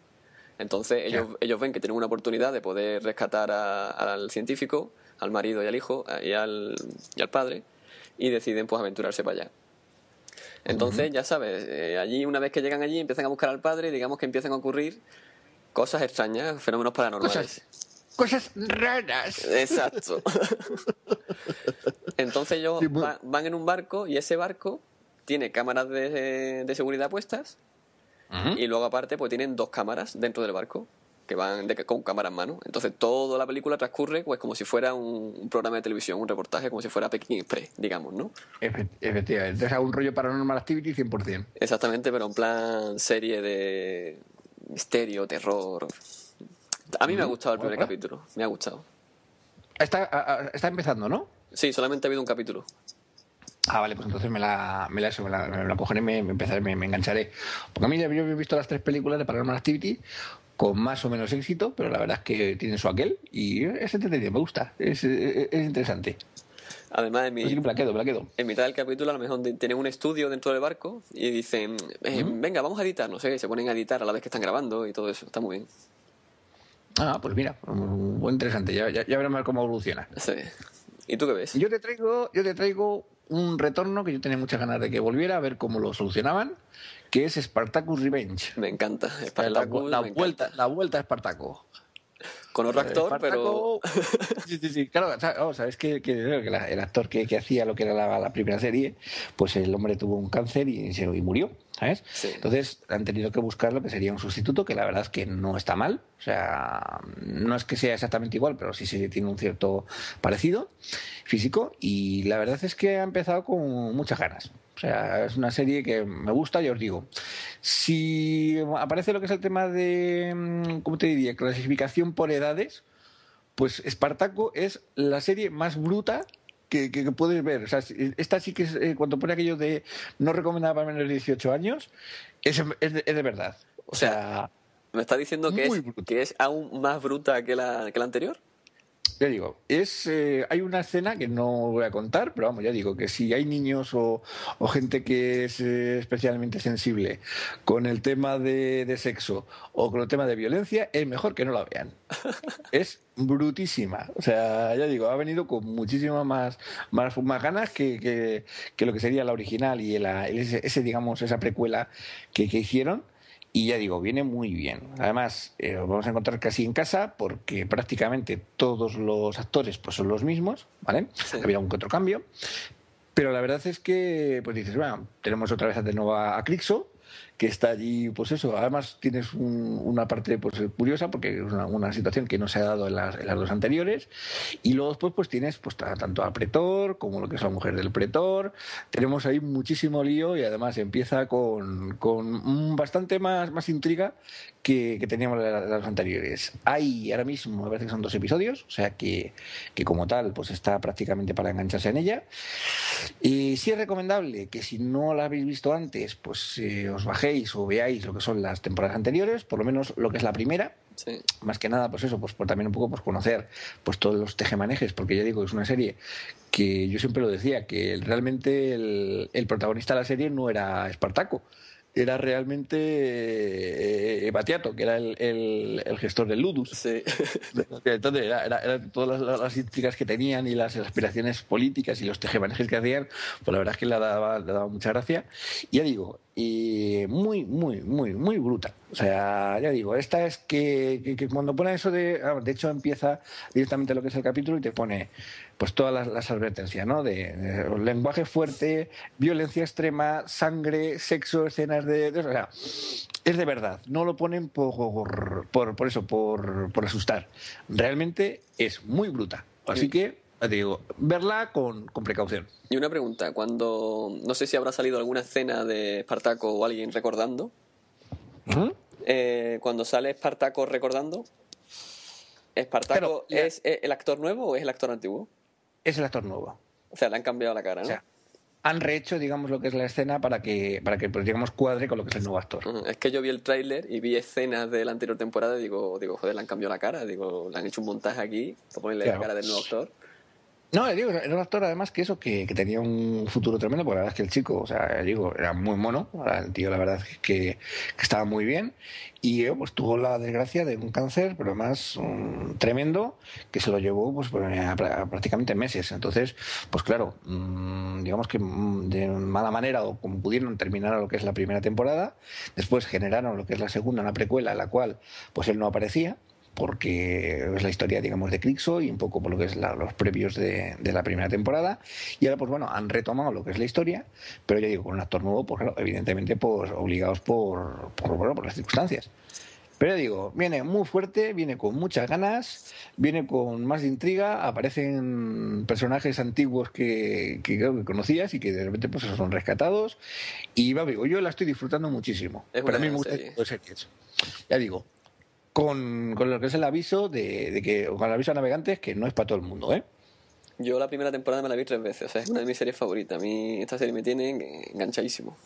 Speaker 1: Entonces ellos, ellos ven que tienen una oportunidad de poder rescatar al científico, al marido y al hijo y al, y al padre y deciden pues aventurarse para allá. Entonces, ya sabes, eh, allí una vez que llegan allí empiezan a buscar al padre y digamos que empiezan a ocurrir cosas extrañas, fenómenos paranormales.
Speaker 2: Cosas, raras.
Speaker 1: Exacto. Entonces ellos van en un barco y ese barco tiene cámaras de, seguridad puestas Y luego aparte pues tienen dos cámaras dentro del barco que van de, con cámara en mano. Entonces toda la película transcurre pues como si fuera un, programa de televisión, un reportaje, como si fuera Pekín Express, digamos, ¿no?
Speaker 2: Efectivamente, es un rollo paranormal activity 100%.
Speaker 1: Exactamente, pero en plan serie de misterio, terror. A mí me ha gustado el primer capítulo, me ha gustado.
Speaker 2: Está, está empezando, ¿no?
Speaker 1: Sí, solamente ha habido un capítulo.
Speaker 2: Ah, vale, pues entonces me la, me la, me la, me la cogeré, me, empezaré, me, engancharé. Porque a mí yo he visto las tres películas de Paranormal Activity con más o menos éxito, pero la verdad es que tiene su aquel y es entretenido, me gusta, es, es, interesante.
Speaker 1: Además, en, mi,
Speaker 2: plaquedo,
Speaker 1: en mitad del capítulo a lo mejor tienen un estudio dentro del barco y dicen, eh, venga, vamos a editar, no sé, se ponen a editar a la vez que están grabando y todo eso, está muy bien.
Speaker 2: Ah, pues mira, muy interesante, ya, ya, ya veremos cómo evoluciona.
Speaker 1: Sí. ¿Y tú qué ves?
Speaker 2: Yo te traigo, yo te traigo un retorno que yo tenía muchas ganas de que volviera a ver cómo lo solucionaban, que es Spartacus Revenge.
Speaker 1: Me encanta.
Speaker 2: Spartacus, la, vuelta, la vuelta a Spartacus.
Speaker 1: Con otro actor, pero.
Speaker 2: Sí, sí, sí. Claro, oh, sabes que, el actor que, hacía lo que era la, primera serie, pues el hombre tuvo un cáncer y, y murió. ¿sabes? Entonces han tenido que buscar lo que sería un sustituto, que la verdad es que no está mal. O sea, no es que sea exactamente igual, pero sí, sí tiene un cierto parecido físico. Y la verdad es que ha empezado con muchas ganas. O sea, es una serie que me gusta, ya os digo. Si aparece lo que es el tema de, mm, ¿cómo te diría? Clasificación por edades, pues Espartaco es la serie más bruta que, puedes ver. O sea, esta sí que es, eh, cuando pone aquello de no recomendada para menores de 18 años, es, es, de, verdad.
Speaker 1: O sea, ¿me está diciendo que es, que es aún más bruta que la, que la anterior?
Speaker 2: Ya digo, es eh, hay una escena que no voy a contar, pero vamos, ya digo que si hay niños o, gente que es eh, especialmente sensible con el tema de, sexo o con el tema de violencia, es mejor que no la vean. es brutísima. O sea, ya digo, ha venido con muchísimas más, más, más ganas que, que, lo que sería la original y ese, digamos, esa precuela que, que hicieron. Y ya digo, viene muy bien. Además, eh, vamos a encontrar casi en casa porque prácticamente todos los actores pues, son los mismos, ¿vale? Había un otro cambio. Pero la verdad es que, pues dices, bueno, tenemos otra vez de nuevo a Crixo, que está allí, pues eso, además tienes una parte pues, curiosa porque es una, situación que no se ha dado en las, dos anteriores y luego después pues tienes pues tanto al pretor como lo que es la mujer del pretor, tenemos ahí muchísimo lío y además empieza con, con bastante más, más intriga que, teníamos en las anteriores. Hay ahora mismo, me parece que son dos episodios, o sea que, que como tal, pues está prácticamente para engancharse en ella. Y sí es recomendable que si no la habéis visto antes, pues eh, os bajéis o veáis lo que son las temporadas anteriores, por lo menos lo que es la primera. Más que nada, pues eso, pues por también un poco pues conocer pues todos los tejemanejes, porque ya digo, es una serie que yo siempre lo decía, que realmente el, el protagonista de la serie no era Espartaco, era realmente eh, Batiato, que era el, el, gestor del Ludus.
Speaker 1: Sí.
Speaker 2: Entonces, era, todas las, las, que tenían y las aspiraciones políticas y los tejemanejes que hacían, pues la verdad es que le daba, le daba mucha gracia. Y ya digo, y muy, muy, muy, muy bruta. O sea, ya digo, esta es que, que, cuando pone eso de. Ah, de hecho, empieza directamente lo que es el capítulo y te pone pues todas las, advertencias, ¿no? De, lenguaje fuerte, violencia extrema, sangre, sexo, escenas de, o sea, es de verdad. No lo ponen por, por, por eso, por, por asustar. Realmente es muy bruta. Así que te digo, verla con, con, precaución.
Speaker 1: Y una pregunta, cuando no sé si habrá salido alguna escena de Espartaco o alguien recordando. ¿Mm? Eh, cuando sale Espartaco recordando, ¿Espartaco es el actor nuevo o es el actor antiguo?
Speaker 2: es el actor nuevo.
Speaker 1: O sea, le han cambiado la cara, ¿no? O sea,
Speaker 2: han rehecho, digamos, lo que es la escena para que, para que pues, digamos, cuadre con lo que es el nuevo actor.
Speaker 1: Es que yo vi el tráiler y vi escenas de la anterior temporada y digo, digo, joder, le han cambiado la cara. Digo, le han hecho un montaje aquí para ponerle la cara del nuevo actor.
Speaker 2: No, digo, era un actor además que eso, que, tenía un futuro tremendo, porque la verdad es que el chico, o sea, digo, era muy mono, el tío la verdad es que, estaba muy bien, y eh, pues tuvo la desgracia de un cáncer, pero además tremendo, que se lo llevó pues, pues prácticamente meses. Entonces, pues claro, mm, digamos que mm, de mala manera, o como pudieron terminar lo que es la primera temporada, después generaron lo que es la segunda, una precuela, en la cual pues él no aparecía, porque es la historia, digamos, de Crixo y un poco por lo que es los previos de, la primera temporada. Y ahora, pues bueno, han retomado lo que es la historia, pero ya digo, con un actor nuevo, pues claro, evidentemente, pues obligados por, por, por las circunstancias. Pero digo, viene muy fuerte, viene con muchas ganas, viene con más de intriga, aparecen personajes antiguos que, que, que conocías y que de repente pues son rescatados. Y va, digo, yo la estoy disfrutando muchísimo. Pero a mí me gusta series. Ya digo, con, con, lo que es el aviso de, de que, con el aviso a navegantes que no es para todo el mundo, ¿eh?
Speaker 1: Yo la primera temporada me la vi tres veces, o sea, es una de mis series favoritas. A mí esta serie me tiene enganchadísimo.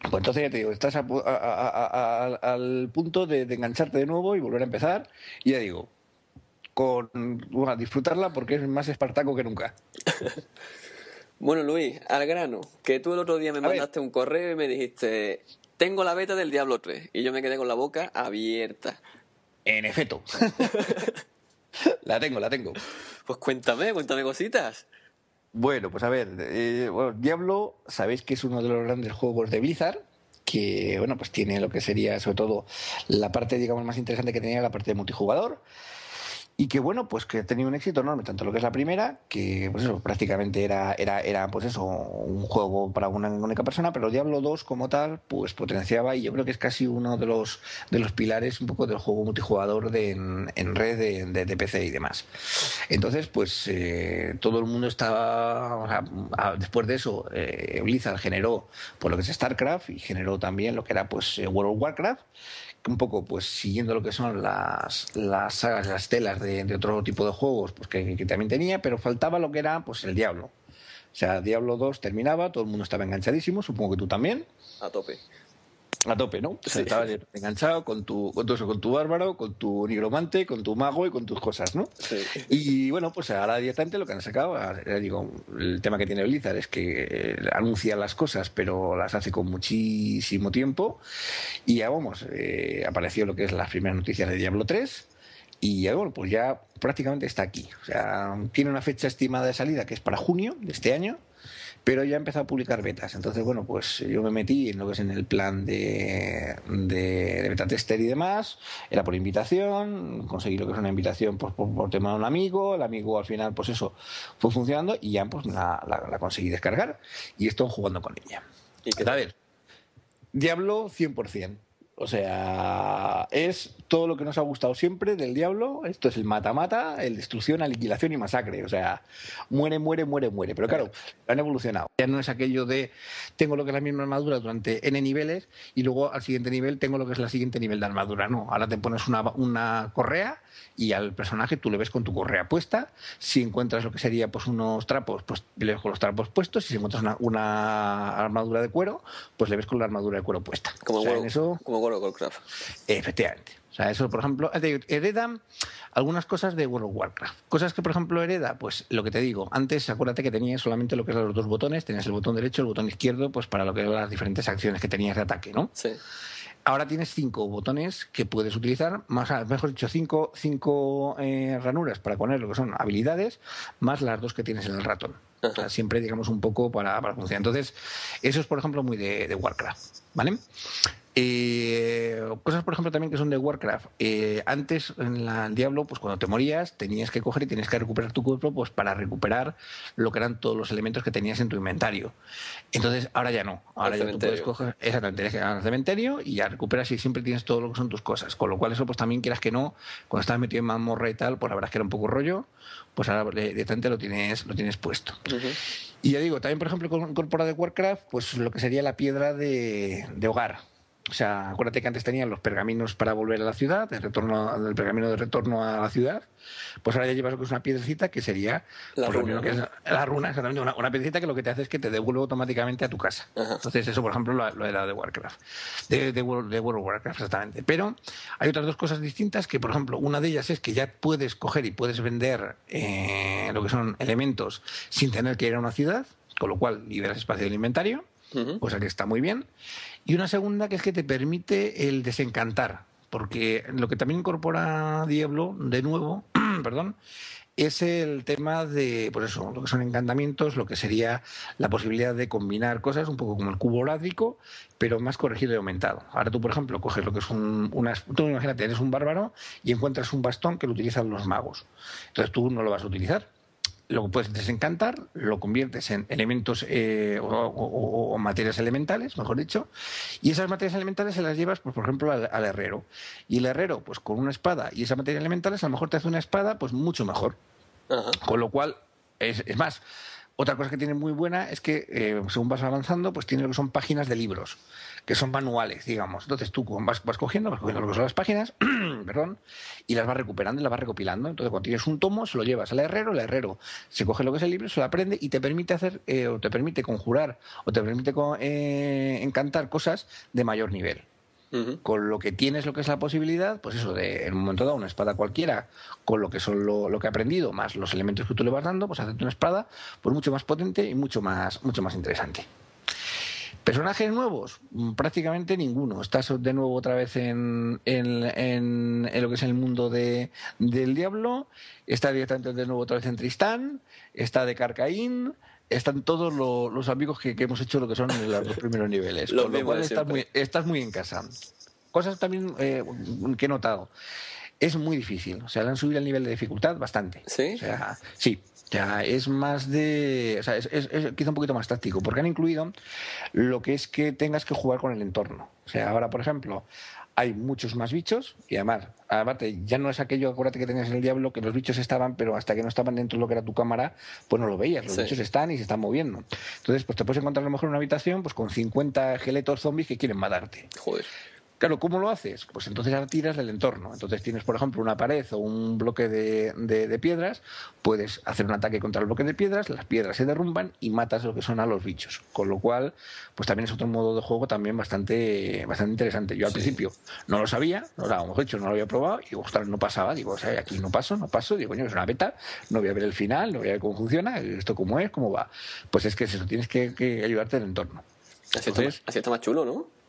Speaker 2: Pues entonces ya te digo, estás al punto de, engancharte de nuevo y volver a empezar. Y ya digo, con bueno, disfrutarla porque es más espartaco que nunca.
Speaker 1: bueno, Luis, al grano, que tú el otro día me mandaste un correo y me dijiste, tengo la beta del Diablo 3. Y yo me quedé con la boca abierta.
Speaker 2: En efecto. la tengo, la tengo.
Speaker 1: Pues cuéntame, cuéntame cositas.
Speaker 2: Bueno, pues a ver, eh, Diablo, sabéis que es uno de los grandes juegos de Blizzard, que bueno, pues tiene lo que sería sobre todo la parte, digamos, más interesante que tenía la parte de multijugador y que bueno, pues que ha tenido un éxito enorme, tanto lo que es la primera, que pues eso, prácticamente era, era, era pues eso, un juego para una única persona, pero Diablo 2 como tal, pues potenciaba y yo creo que es casi uno de los de los pilares un poco del juego multijugador de, en, red de, de, PC y demás. Entonces, pues eh, todo el mundo estaba, después de eso, eh, Blizzard generó por lo que es StarCraft y generó también lo que era pues eh, World of Warcraft un poco pues siguiendo lo que son las, las sagas, las telas de, otro tipo de juegos pues que, que, también tenía, pero faltaba lo que era pues el Diablo. O sea, Diablo 2 terminaba, todo el mundo estaba enganchadísimo, supongo que tú también.
Speaker 1: A tope
Speaker 2: a tope, ¿no? Estabas enganchado con tu, con tu, con tu bárbaro, con tu nigromante, con tu mago y con tus cosas, ¿no? Sí. Y bueno, pues ahora directamente lo que han sacado, digo, el tema que tiene Blizzard es que eh, anuncia las cosas, pero las hace con muchísimo tiempo. Y ya vamos, eh, apareció lo que es las primeras noticias de Diablo 3. Y ya, bueno, pues ya prácticamente está aquí. O sea, tiene una fecha estimada de salida que es para junio de este año pero ya he empezado a publicar betas. Entonces, bueno, pues yo me metí en lo que es en el plan de, de, beta tester y demás. Era por invitación, conseguí lo que es una invitación por, por, tema de un amigo. El amigo al final, pues eso, fue funcionando y ya pues la, la, conseguí descargar y estoy jugando con ella. ¿Y qué A ver, Diablo 100%. O sea, es todo lo que nos ha gustado siempre del diablo. Esto es el mata-mata, el destrucción, aniquilación y masacre. O sea, muere, muere, muere, muere. Pero claro, han evolucionado. Ya no es aquello de tengo lo que es la misma armadura durante N niveles y luego al siguiente nivel tengo lo que es el siguiente nivel de armadura. No, ahora te pones una, una correa y al personaje tú le ves con tu correa puesta. Si encuentras lo que sería pues unos trapos, pues le ves con los trapos puestos. Si encuentras una, una armadura de cuero, pues le ves con la armadura de cuero puesta.
Speaker 1: Como, o eso, como World of Warcraft.
Speaker 2: Efectivamente. O sea, eso, por ejemplo, heredan algunas cosas de World of Warcraft. Cosas que, por ejemplo, hereda, pues lo que te digo, antes acuérdate que tenías solamente lo que eran los dos botones, tenías el botón derecho y el botón izquierdo, pues para lo que eran las diferentes acciones que tenías de ataque, ¿no?
Speaker 1: Sí.
Speaker 2: Ahora tienes cinco botones que puedes utilizar, más, mejor dicho, cinco, cinco eh, ranuras para poner lo que son habilidades, más las dos que tienes en el ratón. O sea, siempre, digamos, un poco para, para funcionar. Entonces, eso es, por ejemplo, muy de, de Warcraft, ¿vale? Eh, cosas, por ejemplo, también que son de Warcraft. Eh, antes, en la, el Diablo, pues cuando te morías, tenías que coger y tenías que recuperar tu cuerpo pues para recuperar lo que eran todos los elementos que tenías en tu inventario. Entonces, ahora ya no. Ahora ya tú puedes coger, exactamente, tienes que ir al cementerio y ya recuperas y siempre tienes todo lo que son tus cosas. Con lo cual, eso, pues también quieras que no, cuando estás metido en mazmorra y tal, pues la verdad es que era un poco rollo, pues ahora directamente lo tienes, lo tienes puesto. Y ya digo, también, por ejemplo, incorpora de Warcraft, pues lo que sería la piedra de, de hogar o sea, acuérdate que antes tenían los pergaminos para volver a la ciudad, el, retorno, el pergamino de retorno a la ciudad. Pues ahora ya llevas lo que es una piedrecita que sería
Speaker 1: la
Speaker 2: pues,
Speaker 1: runa,
Speaker 2: que es, la runa, exactamente, una, una, piedrecita que lo que te hace es que te devuelve automáticamente a tu casa. Entonces, eso, por ejemplo, lo, lo era de Warcraft, de, de, World, de, World, of Warcraft, exactamente. Pero hay otras dos cosas distintas que, por ejemplo, una de ellas es que ya puedes coger y puedes vender eh, lo que son elementos sin tener que ir a una ciudad, con lo cual liberas espacio del inventario, cosa que está muy bien. Y una segunda que es que te permite el desencantar, porque lo que también incorpora Diablo, de nuevo, perdón, es el tema de, pues eso, lo que son encantamientos, lo que sería la posibilidad de combinar cosas, un poco como el cubo ládrico, pero más corregido y aumentado. Ahora tú, por ejemplo, coges lo que es un, una, tú imagínate, eres un bárbaro y encuentras un bastón que lo utilizan los magos. Entonces tú no lo vas a utilizar lo puedes desencantar, lo conviertes en elementos eh, o, materias elementales, mejor dicho, y esas materias elementales se las llevas, pues, por ejemplo, al, herrero. Y el herrero, pues con una espada y esa materia elementales, a lo mejor te hace una espada, pues mucho mejor. Con lo cual, es, es más, otra cosa que tiene muy buena es que, eh, según vas avanzando, pues tiene lo que son páginas de libros, que son manuales, digamos. Entonces tú vas, vas cogiendo, vas cogiendo lo que son las páginas, perdón, y las vas recuperando y las vas recopilando. Entonces cuando tienes un tomo, se lo llevas al herrero, el herrero se coge lo que es el libro, se lo aprende y te permite hacer, eh, o te permite conjurar, o te permite eh, encantar cosas de mayor nivel. Con lo que tienes lo que es la posibilidad, pues eso, de en un momento dado una espada cualquiera, con lo que son lo, que ha aprendido, más los elementos que tú le vas dando, pues hacerte una espada pues mucho más potente y mucho más, mucho más interesante. Personajes nuevos, mm, prácticamente ninguno. Estás de nuevo otra vez en, en, lo que es el mundo de, del diablo. Está directamente de nuevo otra vez en Tristán. Está de Carcaín están todos los amigos que, hemos hecho lo que son los primeros niveles. con lo cual estás muy, estás muy en casa. Cosas también eh, que he notado. Es muy difícil. O sea, le han subido el nivel de dificultad bastante.
Speaker 1: ¿Sí?
Speaker 2: O sea, sí. Ya es más de. O sea, es, quizá un poquito más táctico, porque han incluido lo que es que tengas que jugar con el entorno. O sea, ahora, por ejemplo, hay muchos más bichos y además, aparte, ya no es aquello, acuérdate que tenías en el diablo, que los bichos estaban, pero hasta que no estaban dentro de lo que era tu cámara, pues no lo veías, los bichos están y se están moviendo. Entonces, pues te puedes encontrar a lo mejor en una habitación pues con 50 geletos zombies que quieren matarte.
Speaker 1: Joder.
Speaker 2: Claro, ¿cómo lo haces? Pues entonces ahora tiras del entorno. Entonces tienes, por ejemplo, una pared o un bloque de, piedras, puedes hacer un ataque contra el bloque de piedras, las piedras se derrumban y matas lo que son a los bichos. Con lo cual, pues también es otro modo de juego también bastante, bastante interesante. Yo al principio no lo sabía, no lo habíamos hecho, no lo había probado, y ostras, no pasaba. Digo, o sea, aquí no paso, no paso. Digo, coño, es una beta, no voy a ver el final, no voy a ver cómo funciona, esto cómo es, cómo va. Pues es que eso, tienes que, ayudarte del entorno.
Speaker 1: Así, así está más chulo, ¿no?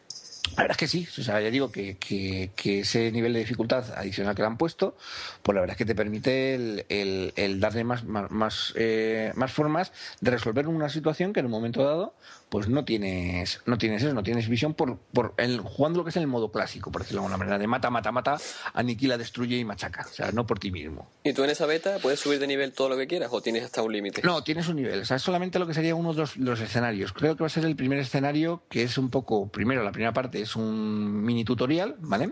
Speaker 2: La verdad es que sí, o sea, ya digo que, ese nivel de dificultad adicional que le han puesto, pues la verdad es que te permite el, darle más, más, eh, más, formas de resolver una situación que en un momento dado pues no tienes, no tienes eso, no tienes visión por, por el, jugando lo que es el modo clásico, por decirlo de alguna manera, de mata, mata, mata, aniquila, destruye y machaca, o sea, no por ti mismo.
Speaker 1: ¿Y tú en esa beta puedes subir de nivel todo lo que quieras o tienes hasta un límite?
Speaker 2: No, tienes un nivel, o sea, es solamente lo que sería uno de los, escenarios. Creo que va a ser el primer escenario que es un poco, primero, la primera parte es un mini tutorial, ¿vale?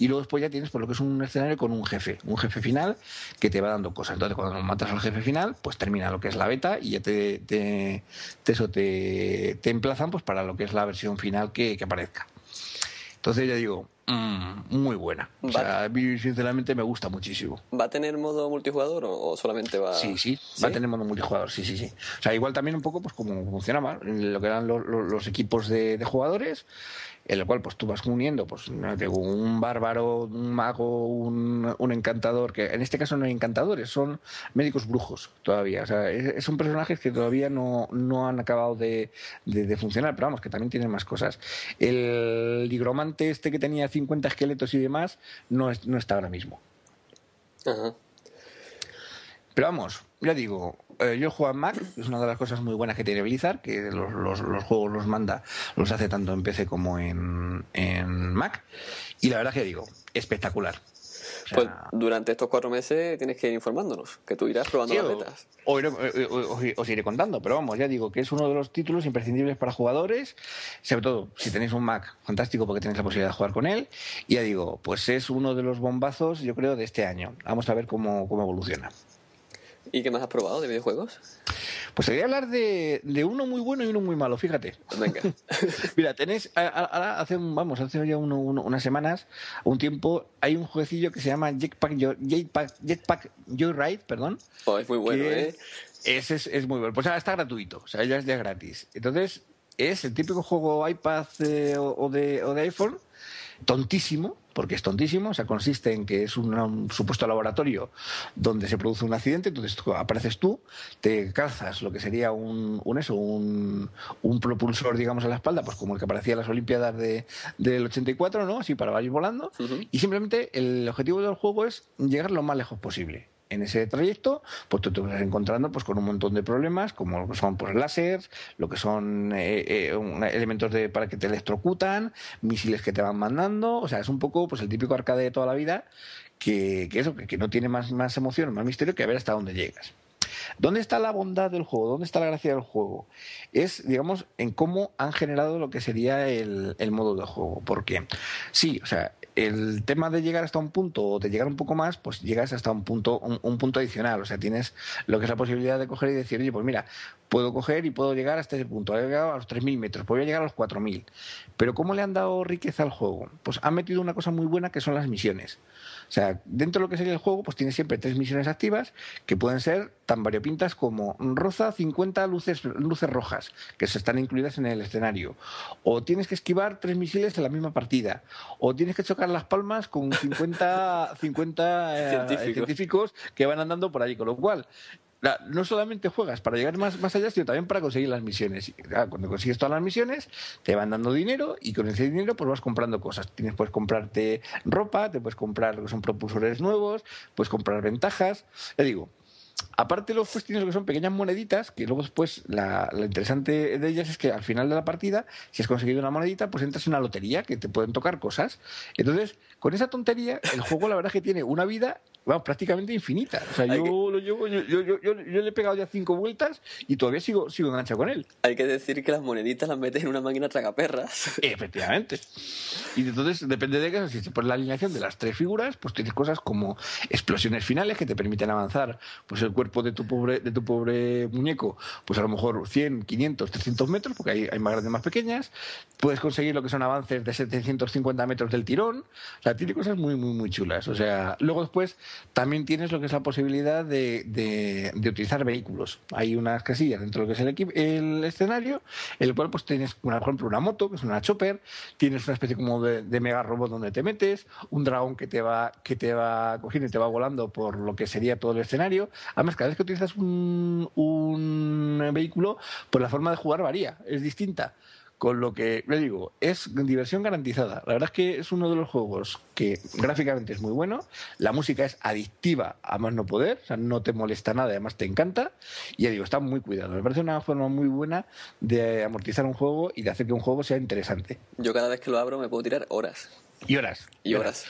Speaker 2: Y luego después ya tienes por lo que es un escenario con un jefe, un jefe final que te va dando cosas. Entonces, cuando matas al jefe final, pues termina lo que es la beta y ya te, te, te eso te te emplazan pues para lo que es la versión final que, aparezca. Entonces ya digo, mm, muy buena. O sea, a mí sinceramente me gusta muchísimo.
Speaker 1: ¿Va a tener modo multijugador o, solamente va...?
Speaker 2: Sí, sí, va a tener modo multijugador, sí, sí, sí. O sea, igual también un poco pues como funcionaba lo que eran los, equipos de, de jugadores en el cual pues tú vas uniendo pues un bárbaro, un mago, un, un, encantador, que en este caso no hay encantadores, son médicos brujos todavía. O sea, son personajes que todavía no, no han acabado de, de, funcionar, pero vamos, que también tienen más cosas. El ligromante este que tenía 50 esqueletos y demás no, no está ahora mismo. Pero vamos, ya digo, eh, yo juego en Mac, es una de las cosas muy buenas que tiene Blizzard, que los, los, juegos los manda, los hace tanto en PC como en, en Mac. Y la verdad que digo, espectacular.
Speaker 1: pues durante estos cuatro meses tienes que ir informándonos, que tú irás probando las betas.
Speaker 2: os iré contando, pero vamos, ya digo que es uno de los títulos imprescindibles para jugadores, sobre todo si tenéis un Mac, fantástico porque tenéis la posibilidad de jugar con él. Y ya digo, pues es uno de los bombazos, yo creo, de este año. Vamos a ver cómo, cómo evoluciona.
Speaker 1: ¿Y qué más has probado de videojuegos?
Speaker 2: Pues te voy a hablar de, uno muy bueno y uno muy malo, fíjate.
Speaker 1: Venga.
Speaker 2: Mira, tenés, ahora hace, vamos, hace ya unas semanas, un tiempo, hay un jueguecillo que se llama Jetpack, Jetpack, Jetpack Joyride, perdón.
Speaker 1: Oh, es muy bueno, ¿eh?
Speaker 2: Ese es, muy bueno. Pues ahora está gratuito, o sea, ya es ya gratis. Entonces, es el típico juego iPad eh, o, de, o de iPhone, tontísimo, porque es tontísimo, o sea, consiste en que es un, supuesto laboratorio donde se produce un accidente, entonces apareces tú, te calzas lo que sería un, un eso, un, un, propulsor, digamos, a la espalda, pues como el que aparecía en las Olimpiadas de, del 84, ¿no? Así para ir volando, y simplemente el objetivo del juego es llegar lo más lejos posible. En ese trayecto, pues tú te vas encontrando pues con un montón de problemas, como lo que son pues láseres, lo que son eh, eh, elementos de, para que te electrocutan, misiles que te van mandando, o sea, es un poco pues el típico arcade de toda la vida que, que eso, que, no tiene más, más emoción, más misterio que a ver hasta dónde llegas. ¿Dónde está la bondad del juego? ¿Dónde está la gracia del juego? Es, digamos, en cómo han generado lo que sería el, el modo de juego. Porque, sí, o sea, el tema de llegar hasta un punto o de llegar un poco más, pues llegas hasta un punto, un, punto adicional. O sea, tienes lo que es la posibilidad de coger y decir, oye, pues mira, puedo coger y puedo llegar hasta ese punto. He llegado a los 3.000 metros, voy a llegar a los 4.000. Pero ¿cómo le han dado riqueza al juego? Pues han metido una cosa muy buena que son las misiones. O sea, dentro de lo que sería el juego, pues tienes siempre tres misiones activas que pueden ser tan variopintas como roza 50 luces, luces rojas, que se están incluidas en el escenario. O tienes que esquivar tres misiles en la misma partida. O tienes que chocar las palmas con 50, 50 eh, científicos. que van andando por allí. Con lo cual, no solamente juegas para llegar más, más allá, sino también para conseguir las misiones. cuando consigues todas las misiones, te van dando dinero y con ese dinero pues vas comprando cosas. Tienes, puedes comprarte ropa, te puedes comprar lo que son propulsores nuevos, puedes comprar ventajas. Ya digo, Aparte los tienes lo que son pequeñas moneditas, que luego después la, lo interesante de ellas es que al final de la partida, si has conseguido una monedita, pues entras en una lotería que te pueden tocar cosas. Entonces, con esa tontería, el juego la verdad es que tiene una vida bueno, prácticamente infinita. O sea, yo, lo llevo, yo, yo, yo, yo, le he pegado ya cinco vueltas y todavía sigo, sigo enganchado con él.
Speaker 1: Hay que decir que las moneditas las metes en una máquina tragaperras.
Speaker 2: Efectivamente. Y entonces, depende de que si se pone la alineación de las tres figuras, pues tienes cosas como explosiones finales que te permiten avanzar pues el cuerpo de tu pobre, de tu pobre muñeco, pues a lo mejor 100, 500, 300 metros, porque hay, hay más grandes, más pequeñas. Puedes conseguir lo que son avances de 750 metros del tirón. O sea, tiene cosas muy, muy, muy chulas. O sea, luego después también tienes lo que es la posibilidad de, de, utilizar vehículos. Hay unas casillas dentro de lo que es el, el escenario, en el cual pues tienes, por ejemplo, una moto, que es una chopper, tienes una especie como de, de, mega robot donde te metes, un dragón que te va que te va cogiendo y te va volando por lo que sería todo el escenario. Además, cada vez que utilizas un, un vehículo, pues la forma de jugar varía, es distinta. Con lo que, le digo, es diversión garantizada. La verdad es que es uno de los juegos que gráficamente es muy bueno, la música es adictiva a más no poder, o sea, no te molesta nada, además te encanta, y ya digo, está muy cuidado. Me parece una forma muy buena de amortizar un juego y de hacer que un juego sea interesante.
Speaker 1: Yo cada vez que lo abro me puedo tirar horas.
Speaker 2: Y horas.
Speaker 1: Y horas.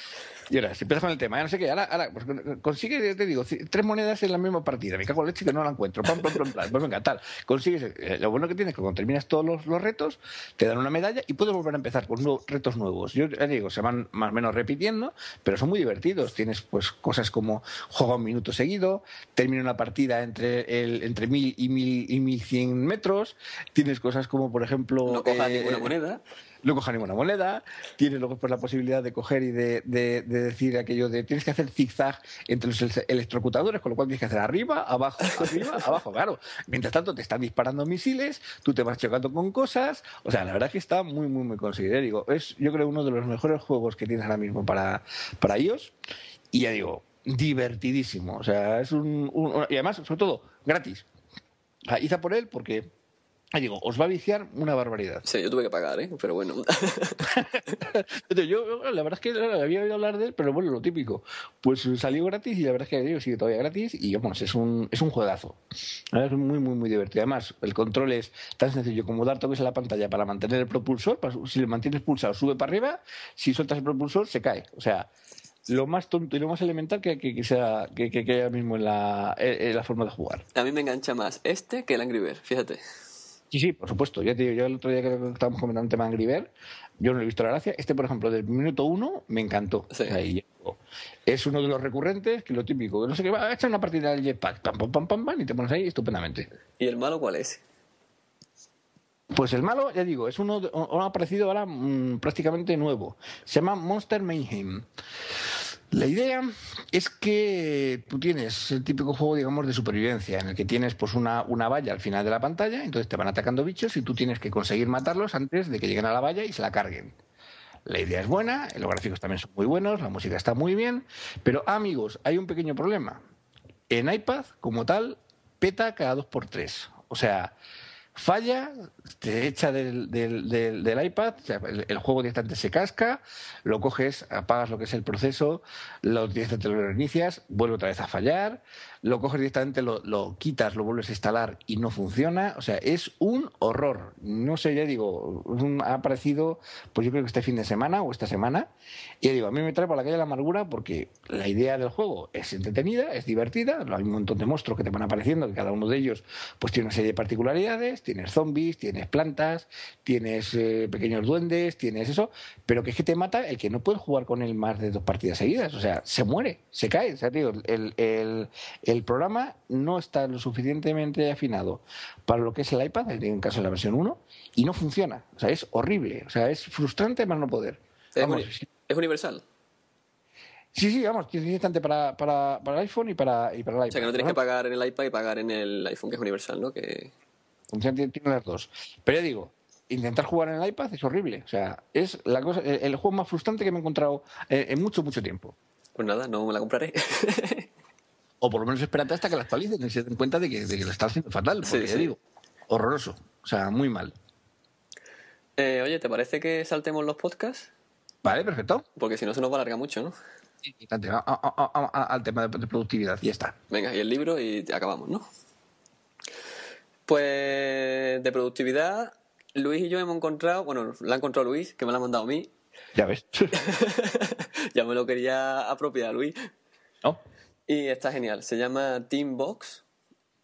Speaker 2: Y ahora, si empiezas con el tema, ya no sé qué, ahora, ahora pues, consigue, te digo, tres monedas en la misma partida. Me cago en leche que no la encuentro. Pam, pam, pam, Pues venga, tal. Consigues. Eh, lo bueno que tienes es que cuando terminas todos los, los, retos, te dan una medalla y puedes volver a empezar con nuevos, retos nuevos. Yo ya digo, se van más o menos repitiendo, pero son muy divertidos. Tienes pues cosas como juega un minuto seguido, termina una partida entre el, entre mil y mil y mil cien metros. Tienes cosas como, por ejemplo.
Speaker 1: No cojas ninguna moneda
Speaker 2: no coja ninguna moneda, tienes luego pues, la posibilidad de coger y de, de, decir aquello de tienes que hacer zigzag entre los electrocutadores, con lo cual tienes que hacer arriba, abajo, arriba, abajo, claro. Mientras tanto te están disparando misiles, tú te vas chocando con cosas, o sea, la verdad es que está muy, muy, muy conseguido. Digo, es yo creo uno de los mejores juegos que tienes ahora mismo para, para ellos y ya digo, divertidísimo, o sea, es un, y además, sobre todo, gratis. Iza por él porque Ah, digo, os va a viciar una barbaridad.
Speaker 1: Sí, yo tuve que pagar, ¿eh? Pero bueno.
Speaker 2: yo, la verdad es que había oído hablar de él, pero bueno, lo típico. Pues salió gratis y la verdad es que sigue todavía gratis y vamos, es un, es un juegazo. Es muy, muy, muy divertido. Además, el control es tan sencillo como dar toques en la pantalla para mantener el propulsor. Si le mantienes pulsado, sube para arriba. Si sueltas el propulsor, se cae. O sea, lo más tonto y lo más elemental que, que, que sea que, que, haya mismo en la, en la forma de jugar.
Speaker 1: A mí me engancha más este que el Angry Bird, fíjate.
Speaker 2: Sí, sí, por supuesto. Ya te digo, yo el otro día que estábamos comentando un tema de Angry Bird, yo no he visto la gracia. Este, por ejemplo, del minuto uno, me encantó. es uno de los recurrentes, que lo típico, no sé qué, va a echar una partida del jetpack, pam, pam, pam, pam, pam, y te pones ahí estupendamente.
Speaker 1: ¿Y el malo cuál es?
Speaker 2: Pues el malo, ya digo, es uno, uno ha aparecido ahora mm, prácticamente nuevo. Se llama Monster Mayhem. La idea es que tú tienes el típico juego, digamos, de supervivencia, en el que tienes pues una, una valla al final de la pantalla, entonces te van atacando bichos y tú tienes que conseguir matarlos antes de que lleguen a la valla y se la carguen. La idea es buena, los gráficos también son muy buenos, la música está muy bien, pero amigos, hay un pequeño problema. En iPad, como tal, peta cada dos por tres. O sea, falla, te echa del, del, del, iPad, el, juego directamente se casca, lo coges, apagas lo que es el proceso, lo directamente lo reinicias, vuelve otra vez a fallar, lo coges directamente, lo, lo, quitas, lo vuelves a instalar y no funciona. O sea, es un horror. No sé, ya digo, ha aparecido, pues yo creo que este fin de semana o esta semana. Y ya digo, a mí me trae por la calle la amargura porque la idea del juego es entretenida, es divertida, hay un montón de monstruos que te van apareciendo, que cada uno de ellos pues tiene una serie de particularidades, tienes zombies, tienes plantas, tienes eh, pequeños duendes, tienes eso, pero que es que te mata el que no puedes jugar con él más de dos partidas seguidas. O sea, se muere, se cae. O sea, tío, el, programa no está lo suficientemente afinado para lo que es el iPad, en el caso de la versión 1, y no funciona. O sea, es horrible. O sea, es frustrante más no poder.
Speaker 1: ¿Es, universal?
Speaker 2: Sí, sí, vamos, es instante para, para, para, el iPhone y para, y para el iPad.
Speaker 1: O sea, que no tienes que pagar en el iPad y pagar en el iPhone, que es universal, ¿no? Que...
Speaker 2: Tiene las dos. Pero ya digo, intentar jugar en el iPad es horrible. O sea, es la cosa, el, juego más frustrante que me he encontrado en mucho, mucho tiempo.
Speaker 1: Pues nada, no me la compraré.
Speaker 2: O por lo menos espérate hasta que la actualicen y se den cuenta de que, de que lo está haciendo fatal. Porque ya digo, horroroso. O sea, muy mal.
Speaker 1: Eh, oye, ¿te parece que saltemos los podcasts?
Speaker 2: Vale, perfecto.
Speaker 1: Porque si no se nos va a alargar mucho, ¿no?
Speaker 2: Sí, al tema de productividad, y ya está.
Speaker 1: Venga, y el libro y acabamos, ¿no? Pues de productividad, Luis y yo hemos encontrado, bueno, la ha encontrado Luis, que me la ha mandado a mí.
Speaker 2: Ya ves.
Speaker 1: ya me lo quería apropiar, Luis.
Speaker 2: ¿No?
Speaker 1: Y está genial. Se llama Teambox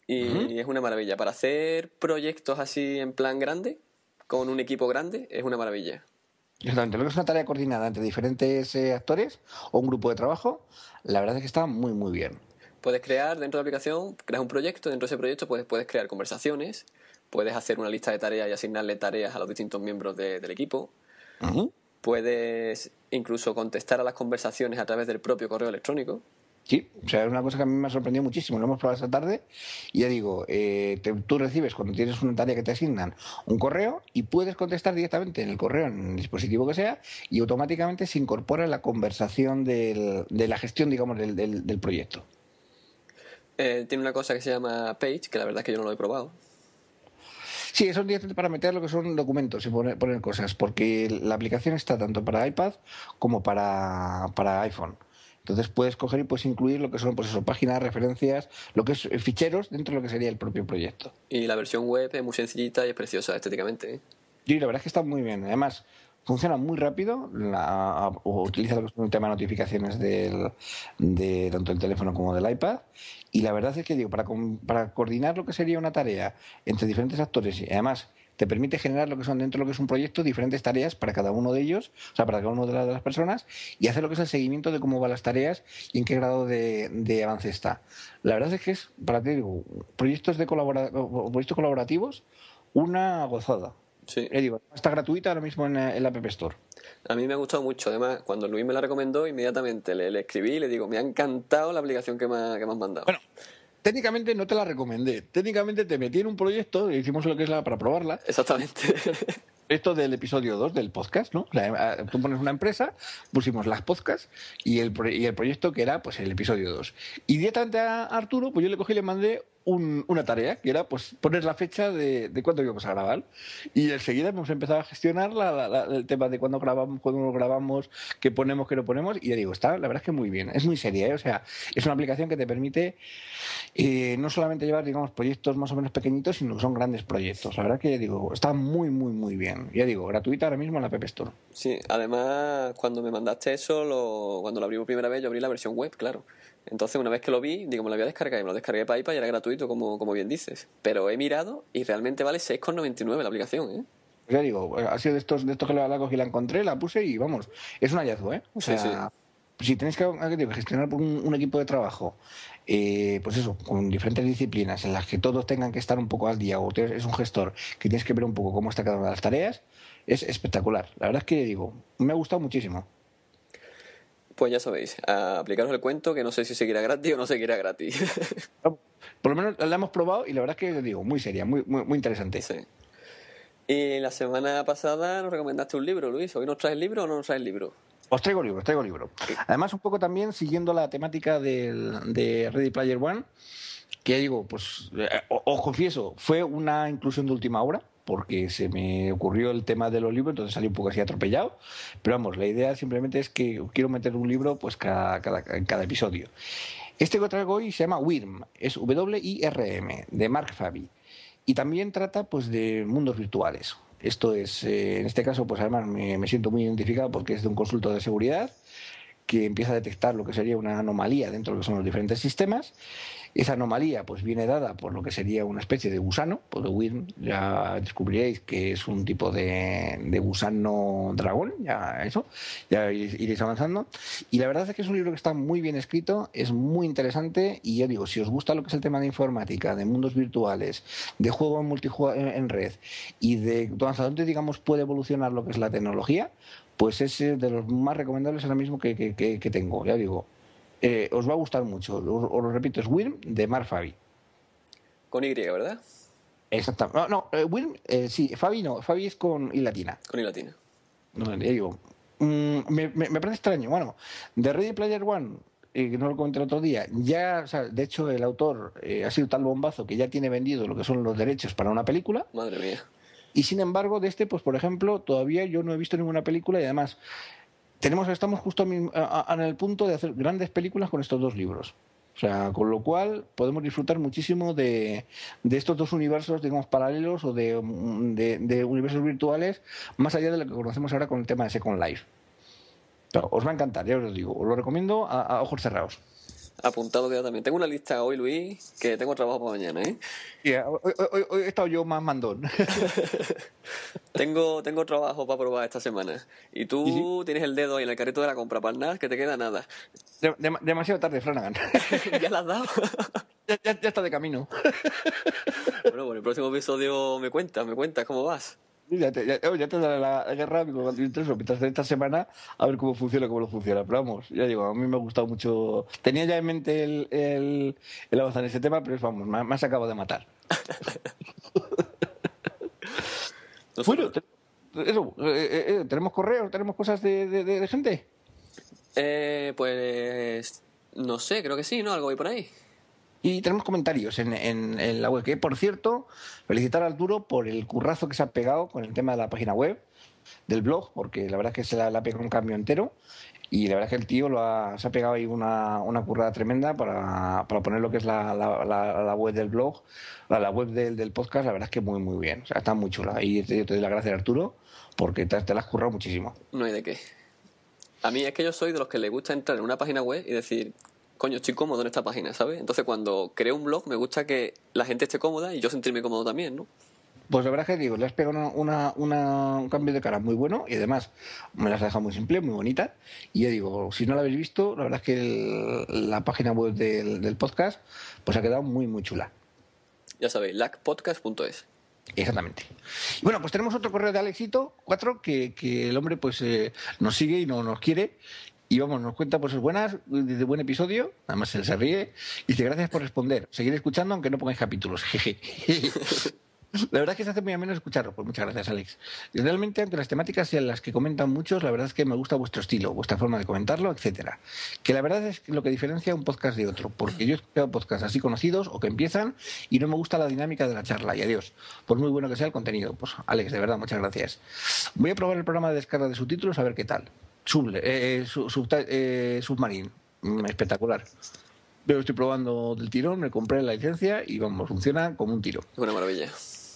Speaker 1: y es una maravilla. Para hacer proyectos así en plan grande, con un equipo grande, es una maravilla.
Speaker 2: Exactamente. Lo que es una tarea coordinada entre diferentes eh, actores o un grupo de trabajo, la verdad es que está muy, muy bien.
Speaker 1: Puedes crear dentro de la aplicación, creas un proyecto, dentro de ese proyecto puedes, puedes crear conversaciones, puedes hacer una lista de tareas y asignarle tareas a los distintos miembros del equipo. Puedes incluso contestar a las conversaciones a través del propio correo electrónico.
Speaker 2: Sí, o sea, es una cosa que a mí me ha sorprendido muchísimo. Lo hemos probado esta tarde y ya digo, eh, tú recibes cuando tienes una tarea que te asignan un correo y puedes contestar directamente en el correo, en el dispositivo que sea, y automáticamente se incorpora la conversación de la gestión, digamos, del, del, proyecto.
Speaker 1: Eh, tiene una cosa que se llama Page, que la verdad es que yo no lo he probado.
Speaker 2: Sí, es directamente para meter lo que son documentos y poner, poner, cosas, porque la aplicación está tanto para iPad como para, para iPhone. Entonces puedes coger y puedes incluir lo que son pues eso, páginas, referencias, lo que es eh, ficheros dentro de lo que sería el propio proyecto.
Speaker 1: Y la versión web es muy sencillita y es preciosa estéticamente. ¿eh?
Speaker 2: Sí, la verdad es que está muy bien. Además, funciona muy rápido, la, utiliza que son el tema de notificaciones del, de tanto el teléfono como del iPad. Y la verdad es que digo, para, para coordinar lo que sería una tarea entre diferentes actores y además te permite generar lo que son dentro de lo que es un proyecto diferentes tareas para cada uno de ellos, o sea, para cada una de las personas, y hacer lo que es el seguimiento de cómo van las tareas y en qué grado de, avance está. La verdad es que es, para ti digo, proyectos, de proyectos colaborativos, una gozada.
Speaker 1: Sí.
Speaker 2: Eh, digo, está gratuita ahora mismo en, la App Store.
Speaker 1: A mí me ha gustado mucho. Además, cuando Luis me la recomendó, inmediatamente le, escribí y le digo, me ha encantado la aplicación que me, que me has mandado.
Speaker 2: Bueno, técnicamente no te la recomendé. Técnicamente te metí en un proyecto, hicimos lo que es la para probarla.
Speaker 1: Exactamente.
Speaker 2: Esto del episodio 2 del podcast, ¿no? Eh, tú pones una empresa, pusimos las podcasts y el, y el proyecto que era pues el episodio 2. Y directamente a Arturo, pues yo le cogí y le mandé una tarea, que era pues poner la fecha de, de cuándo íbamos a grabar. Y enseguida hemos empezado a gestionar el tema de cuándo grabamos, cuándo no grabamos, qué ponemos, qué no ponemos. Y ya digo, está la verdad es que muy bien. Es muy seria, ¿eh? o sea, es una aplicación que te permite eh, no solamente llevar, digamos, proyectos más o menos pequeñitos, sino que son grandes proyectos. La verdad que ya digo, está muy, muy, muy bien. Ya digo, gratuita ahora mismo en la App Store.
Speaker 1: Sí, además, cuando me mandaste eso, lo, cuando lo abrí por primera vez, yo abrí la versión web, claro. Entonces, una vez que lo vi, digo, me lo voy a descargar y me lo descargué para iPad y era gratuito, como, como bien dices. Pero he mirado y realmente vale 6,99 la aplicación, ¿eh?
Speaker 2: Ya digo, ha sido de estos, de estos que la cogí, la encontré, la puse y vamos, es un hallazgo, ¿eh? O sea, si tenéis que, gestionar un, un, equipo de trabajo, eh, pues eso, con diferentes disciplinas en las que todos tengan que estar un poco al día, o es un gestor que tienes que ver un poco cómo está cada una de las tareas, es espectacular. La verdad es que digo, me ha gustado muchísimo.
Speaker 1: Pues ya sabéis, a aplicaros el cuento que no sé si seguirá gratis o no seguirá gratis.
Speaker 2: Por lo menos la hemos probado y la verdad es que digo, muy seria, muy, muy, muy interesante.
Speaker 1: Sí. Y la semana pasada nos recomendaste un libro, Luis. ¿Hoy nos traes el libro o no nos traes el libro?
Speaker 2: Os traigo libro, os traigo libro. Además, un poco también siguiendo la temática del, de Ready Player One, que ya digo, pues eh, os confieso, fue una inclusión de última hora porque se me ocurrió el tema de los libros, entonces salí un poco así atropellado. Pero vamos, la idea simplemente es que quiero meter un libro pues cada, cada, episodio. Este que traigo hoy se llama WIRM, es W-I-R-M, de Mark Fabi. Y también trata pues de mundos virtuales. Esto es, eh, en este caso, pues además me, me, siento muy identificado porque es de un consultor de seguridad que empieza a detectar lo que sería una anomalía dentro de lo que son los diferentes sistemas esa anomalía pues viene dada por lo que sería una especie de gusano, de WIRM ya descubriréis que es un tipo de, gusano dragón, ya eso, ya iréis avanzando. Y la verdad es que es un libro que está muy bien escrito, es muy interesante y ya digo, si os gusta lo que es el tema de informática, de mundos virtuales, de juego en en red y de hasta dónde digamos puede evolucionar lo que es la tecnología, pues es de los más recomendables ahora mismo que, que tengo, ya digo eh, os va a gustar mucho. Os, lo repito, es Wyrm de Mar Fabi.
Speaker 1: Con Y, ¿verdad?
Speaker 2: Exactamente. No, no eh, eh, sí, Fabi no, Fabi es con I latina.
Speaker 1: Con I latina.
Speaker 2: No, ya digo, mm, me, me, parece extraño. Bueno, de Ready Player One, eh, que no lo comenté el otro día, ya, o sea, de hecho, el autor ha sido tal bombazo que ya tiene vendido lo que son los derechos para una película.
Speaker 1: Madre mía.
Speaker 2: Y sin embargo, de este, pues por ejemplo, todavía yo no he visto ninguna película y además tenemos, estamos justo en el punto de hacer grandes películas con estos dos libros. O sea, con lo cual podemos disfrutar muchísimo de, estos dos universos, digamos, paralelos o de, universos virtuales, más allá de lo que conocemos ahora con el tema de Second Life. os va a encantar, ya os lo digo. Os lo recomiendo a ojos cerrados.
Speaker 1: Apuntado queda también. Tengo una lista hoy, Luis, que tengo trabajo para mañana, ¿eh?
Speaker 2: hoy, he estado yo más mandón.
Speaker 1: tengo, tengo trabajo para probar esta semana. Y tú tienes el dedo ahí en el carrito de la compra para nada, que te queda nada.
Speaker 2: demasiado tarde, Flanagan.
Speaker 1: ¿Ya la has dado?
Speaker 2: ya, ya, está de camino.
Speaker 1: bueno, bueno, el próximo episodio me cuentas, me cuentas cómo vas.
Speaker 2: Ya te, ya, ya te daré la, guerra mientras esta semana a ver cómo funciona, cómo no funciona. Pero vamos, ya digo, a mí me ha gustado mucho. Tenía ya en mente el, el, el avanzar en ese tema, pero vamos, me, me has acabado de matar. bueno, eso, eh, eh, eh, ¿tenemos correo? ¿Tenemos cosas de, de, de gente?
Speaker 1: Eh, pues no sé, creo que sí, ¿no? Algo hay por ahí.
Speaker 2: Y tenemos comentarios en, la web. Que, por cierto, felicitar a Arturo por el currazo que se ha pegado con el tema de la página web, del blog, porque la verdad es que se la, ha pegado un cambio entero. Y la verdad es que el tío lo ha, se ha pegado ahí una, una currada tremenda para, para, poner lo que es la, la, la web del blog, la, web del, del, podcast. La verdad es que muy, muy bien. O sea, está muy chula. Y te, te doy las gracias, Arturo, porque te, te la has currado muchísimo.
Speaker 1: No hay de qué. A mí es que yo soy de los que le gusta entrar en una página web y decir, coño, estoy cómodo en esta página, ¿sabes? Entonces cuando creo un blog me gusta que la gente esté cómoda y yo sentirme cómodo también, ¿no?
Speaker 2: Pues la verdad es que digo, le has pegado una, un cambio de cara muy bueno y además me las has dejado muy simple, muy bonita. Y ya digo, si no la habéis visto, la verdad es que la página web del, podcast pues ha quedado muy, muy chula.
Speaker 1: Ya sabéis, lacpodcast.es.
Speaker 2: Exactamente. Y bueno, pues tenemos otro correo de Alexito, cuatro, que, que el hombre pues eh, nos sigue y no nos quiere y vamos, nos cuenta pues buenas, de buen episodio, además él se ríe, y dice gracias por responder, seguir escuchando aunque no pongáis capítulos. La verdad es que se hace muy ameno escucharlo, pues muchas gracias Alex. Realmente, aunque las temáticas sean las que comentan muchos, la verdad es que me gusta vuestro estilo, vuestra forma de comentarlo, etcétera. Que la verdad es lo que diferencia un podcast de otro, porque yo he escuchado podcasts así conocidos o que empiezan y no me gusta la dinámica de la charla, y adiós. Por muy bueno que sea el contenido, pues Alex, de verdad, muchas gracias. Voy a probar el programa de descarga de subtítulos a ver qué tal. Eh, eh, Submarine. Mm, espectacular. Pero estoy probando del tirón, me compré la licencia y vamos, funciona como un tiro.
Speaker 1: Una maravilla.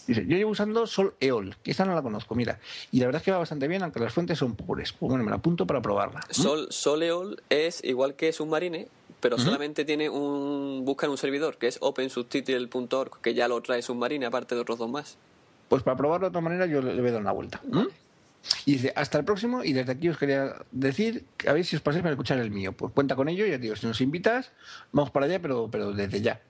Speaker 2: Dice, yo llevo usando Sol Eol, que esa no la conozco, mira. Y la verdad es que va bastante bien, aunque las fuentes son pobres. Pues bueno, me la apunto para probarla.
Speaker 1: Sol, Sol Eol es igual que Submarine, pero solamente tiene un. busca en un servidor, que es opensubtitle.org, que ya lo trae Submarine, aparte de otros dos más.
Speaker 2: Pues para probarlo de otra manera, yo le voy a dar una vuelta. Y dice, hasta el próximo, y desde aquí os quería decir, a ver si os pasáis para escuchar el mío. Pues cuenta con ello, ya digo, si nos invitas, vamos para allá, pero, pero desde ya.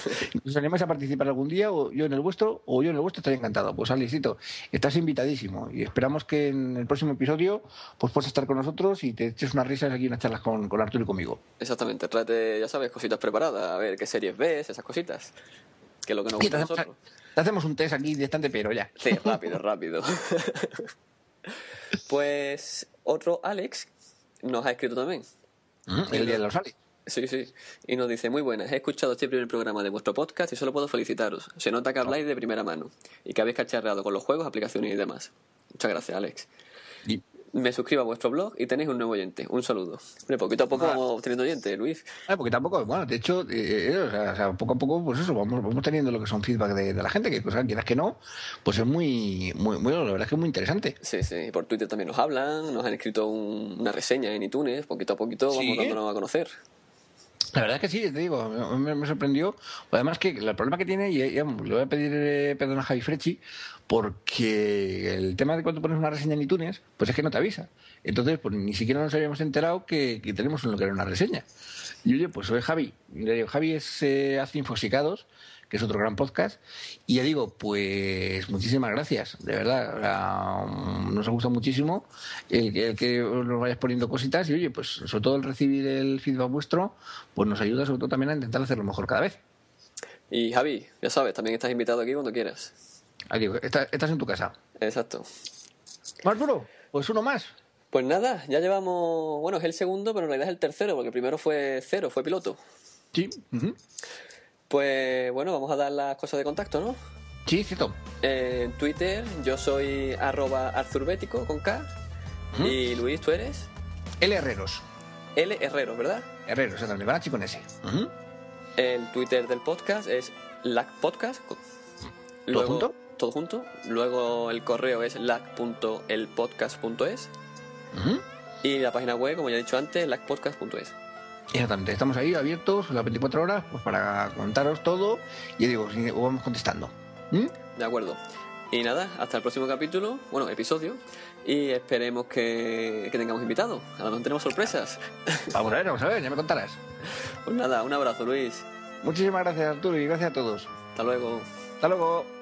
Speaker 2: ¿Os animáis a participar algún día, o yo en el vuestro, o yo en el vuestro estaría encantado. Pues Alicito, estás invitadísimo, y esperamos que en el próximo episodio pues puedas estar con nosotros y te eches unas risas aquí, unas charlas con, con Arturo y conmigo.
Speaker 1: Exactamente, tráete, ya sabes, cositas preparadas, a ver qué series ves, esas cositas. Que es lo que nos gusta a nosotros.
Speaker 2: Te hacemos un test aquí distante, pero ya.
Speaker 1: Sí, rápido, rápido. Pues otro Alex nos ha escrito también.
Speaker 2: Mm, el día de los Alex.
Speaker 1: Sí, sí. Y nos dice, muy buenas, he escuchado este primer programa de vuestro podcast y solo puedo felicitaros. Se nota que habláis de primera mano y que habéis cacharreado con los juegos, aplicaciones y demás. Muchas gracias, Alex.
Speaker 2: Y-
Speaker 1: Me suscribo a vuestro blog y tenéis un nuevo oyente. Un saludo. Hombre, poquito a poco
Speaker 2: Ah.
Speaker 1: vamos teniendo oyente, Luis.
Speaker 2: Ah, porque tampoco, bueno, de hecho, eh, eh, o, sea, poco a poco, pues eso, vamos, vamos teniendo lo que son feedback de, de la gente, que, sea, quieras que no, pues es muy, muy, muy, la verdad es que es muy interesante.
Speaker 1: Sí, sí. Y por Twitter también nos hablan, nos han escrito un- una reseña en iTunes. Poquito a poquito vamos dándonos a conocer.
Speaker 2: La verdad es que sí, te digo, me, me sorprendió. Además que el problema que tiene, y ya, le voy a pedir eh, perdón a Javi Frechi, porque el tema de cuando pones una reseña en iTunes, pues es que no te avisa. Entonces, pues ni siquiera nos habíamos enterado que, tenemos lo que era una reseña. Y oye, pues soy Javi. Javi es eh, hace Infosicados, que es otro gran podcast. Y ya digo, pues muchísimas gracias, de verdad. mm, nos ha gustado muchísimo el, el que nos vayas poniendo cositas. Y oye, pues sobre todo el recibir el feedback vuestro, pues nos ayuda sobre todo también a intentar hacerlo mejor cada vez.
Speaker 1: Y Javi, ya sabes, también estás invitado aquí cuando quieras.
Speaker 2: Digo, estás, estás en tu casa.
Speaker 1: Exacto.
Speaker 2: Más duro, pues uno más.
Speaker 1: Pues nada, ya llevamos. Bueno, es el segundo, pero en realidad es el tercero, porque el primero fue cero, fue piloto.
Speaker 2: Sí.
Speaker 1: Pues bueno, vamos a dar las cosas de contacto, ¿no?
Speaker 2: sí, cierto.
Speaker 1: Eh, En Twitter yo soy arroba arzurbético con K. Y Luis, tú eres
Speaker 2: L Herreros.
Speaker 1: L Herrero, ¿verdad?
Speaker 2: Herreros, exactamente, Banachi con S. Ujú.
Speaker 1: El Twitter del podcast es lacpodcast.
Speaker 2: ¿Todo junto?
Speaker 1: Todo junto. Luego el correo es lac.elpodcast.es.
Speaker 2: Ujú.
Speaker 1: Y la página web, como ya he dicho antes, lacpodcast.es.
Speaker 2: Exactamente, estamos ahí abiertos las 24 horas pues para contaros todo y digo, vamos contestando. ¿Mm?
Speaker 1: De acuerdo. Y nada, hasta el próximo capítulo, bueno, episodio. Y esperemos que, que tengamos invitados. A lo mejor tenemos sorpresas.
Speaker 2: Vamos a ver, vamos a ver, ya me contarás.
Speaker 1: Pues nada, un abrazo, Luis.
Speaker 2: Muchísimas gracias, Arturo, y gracias a todos.
Speaker 1: Hasta luego.
Speaker 2: Hasta luego.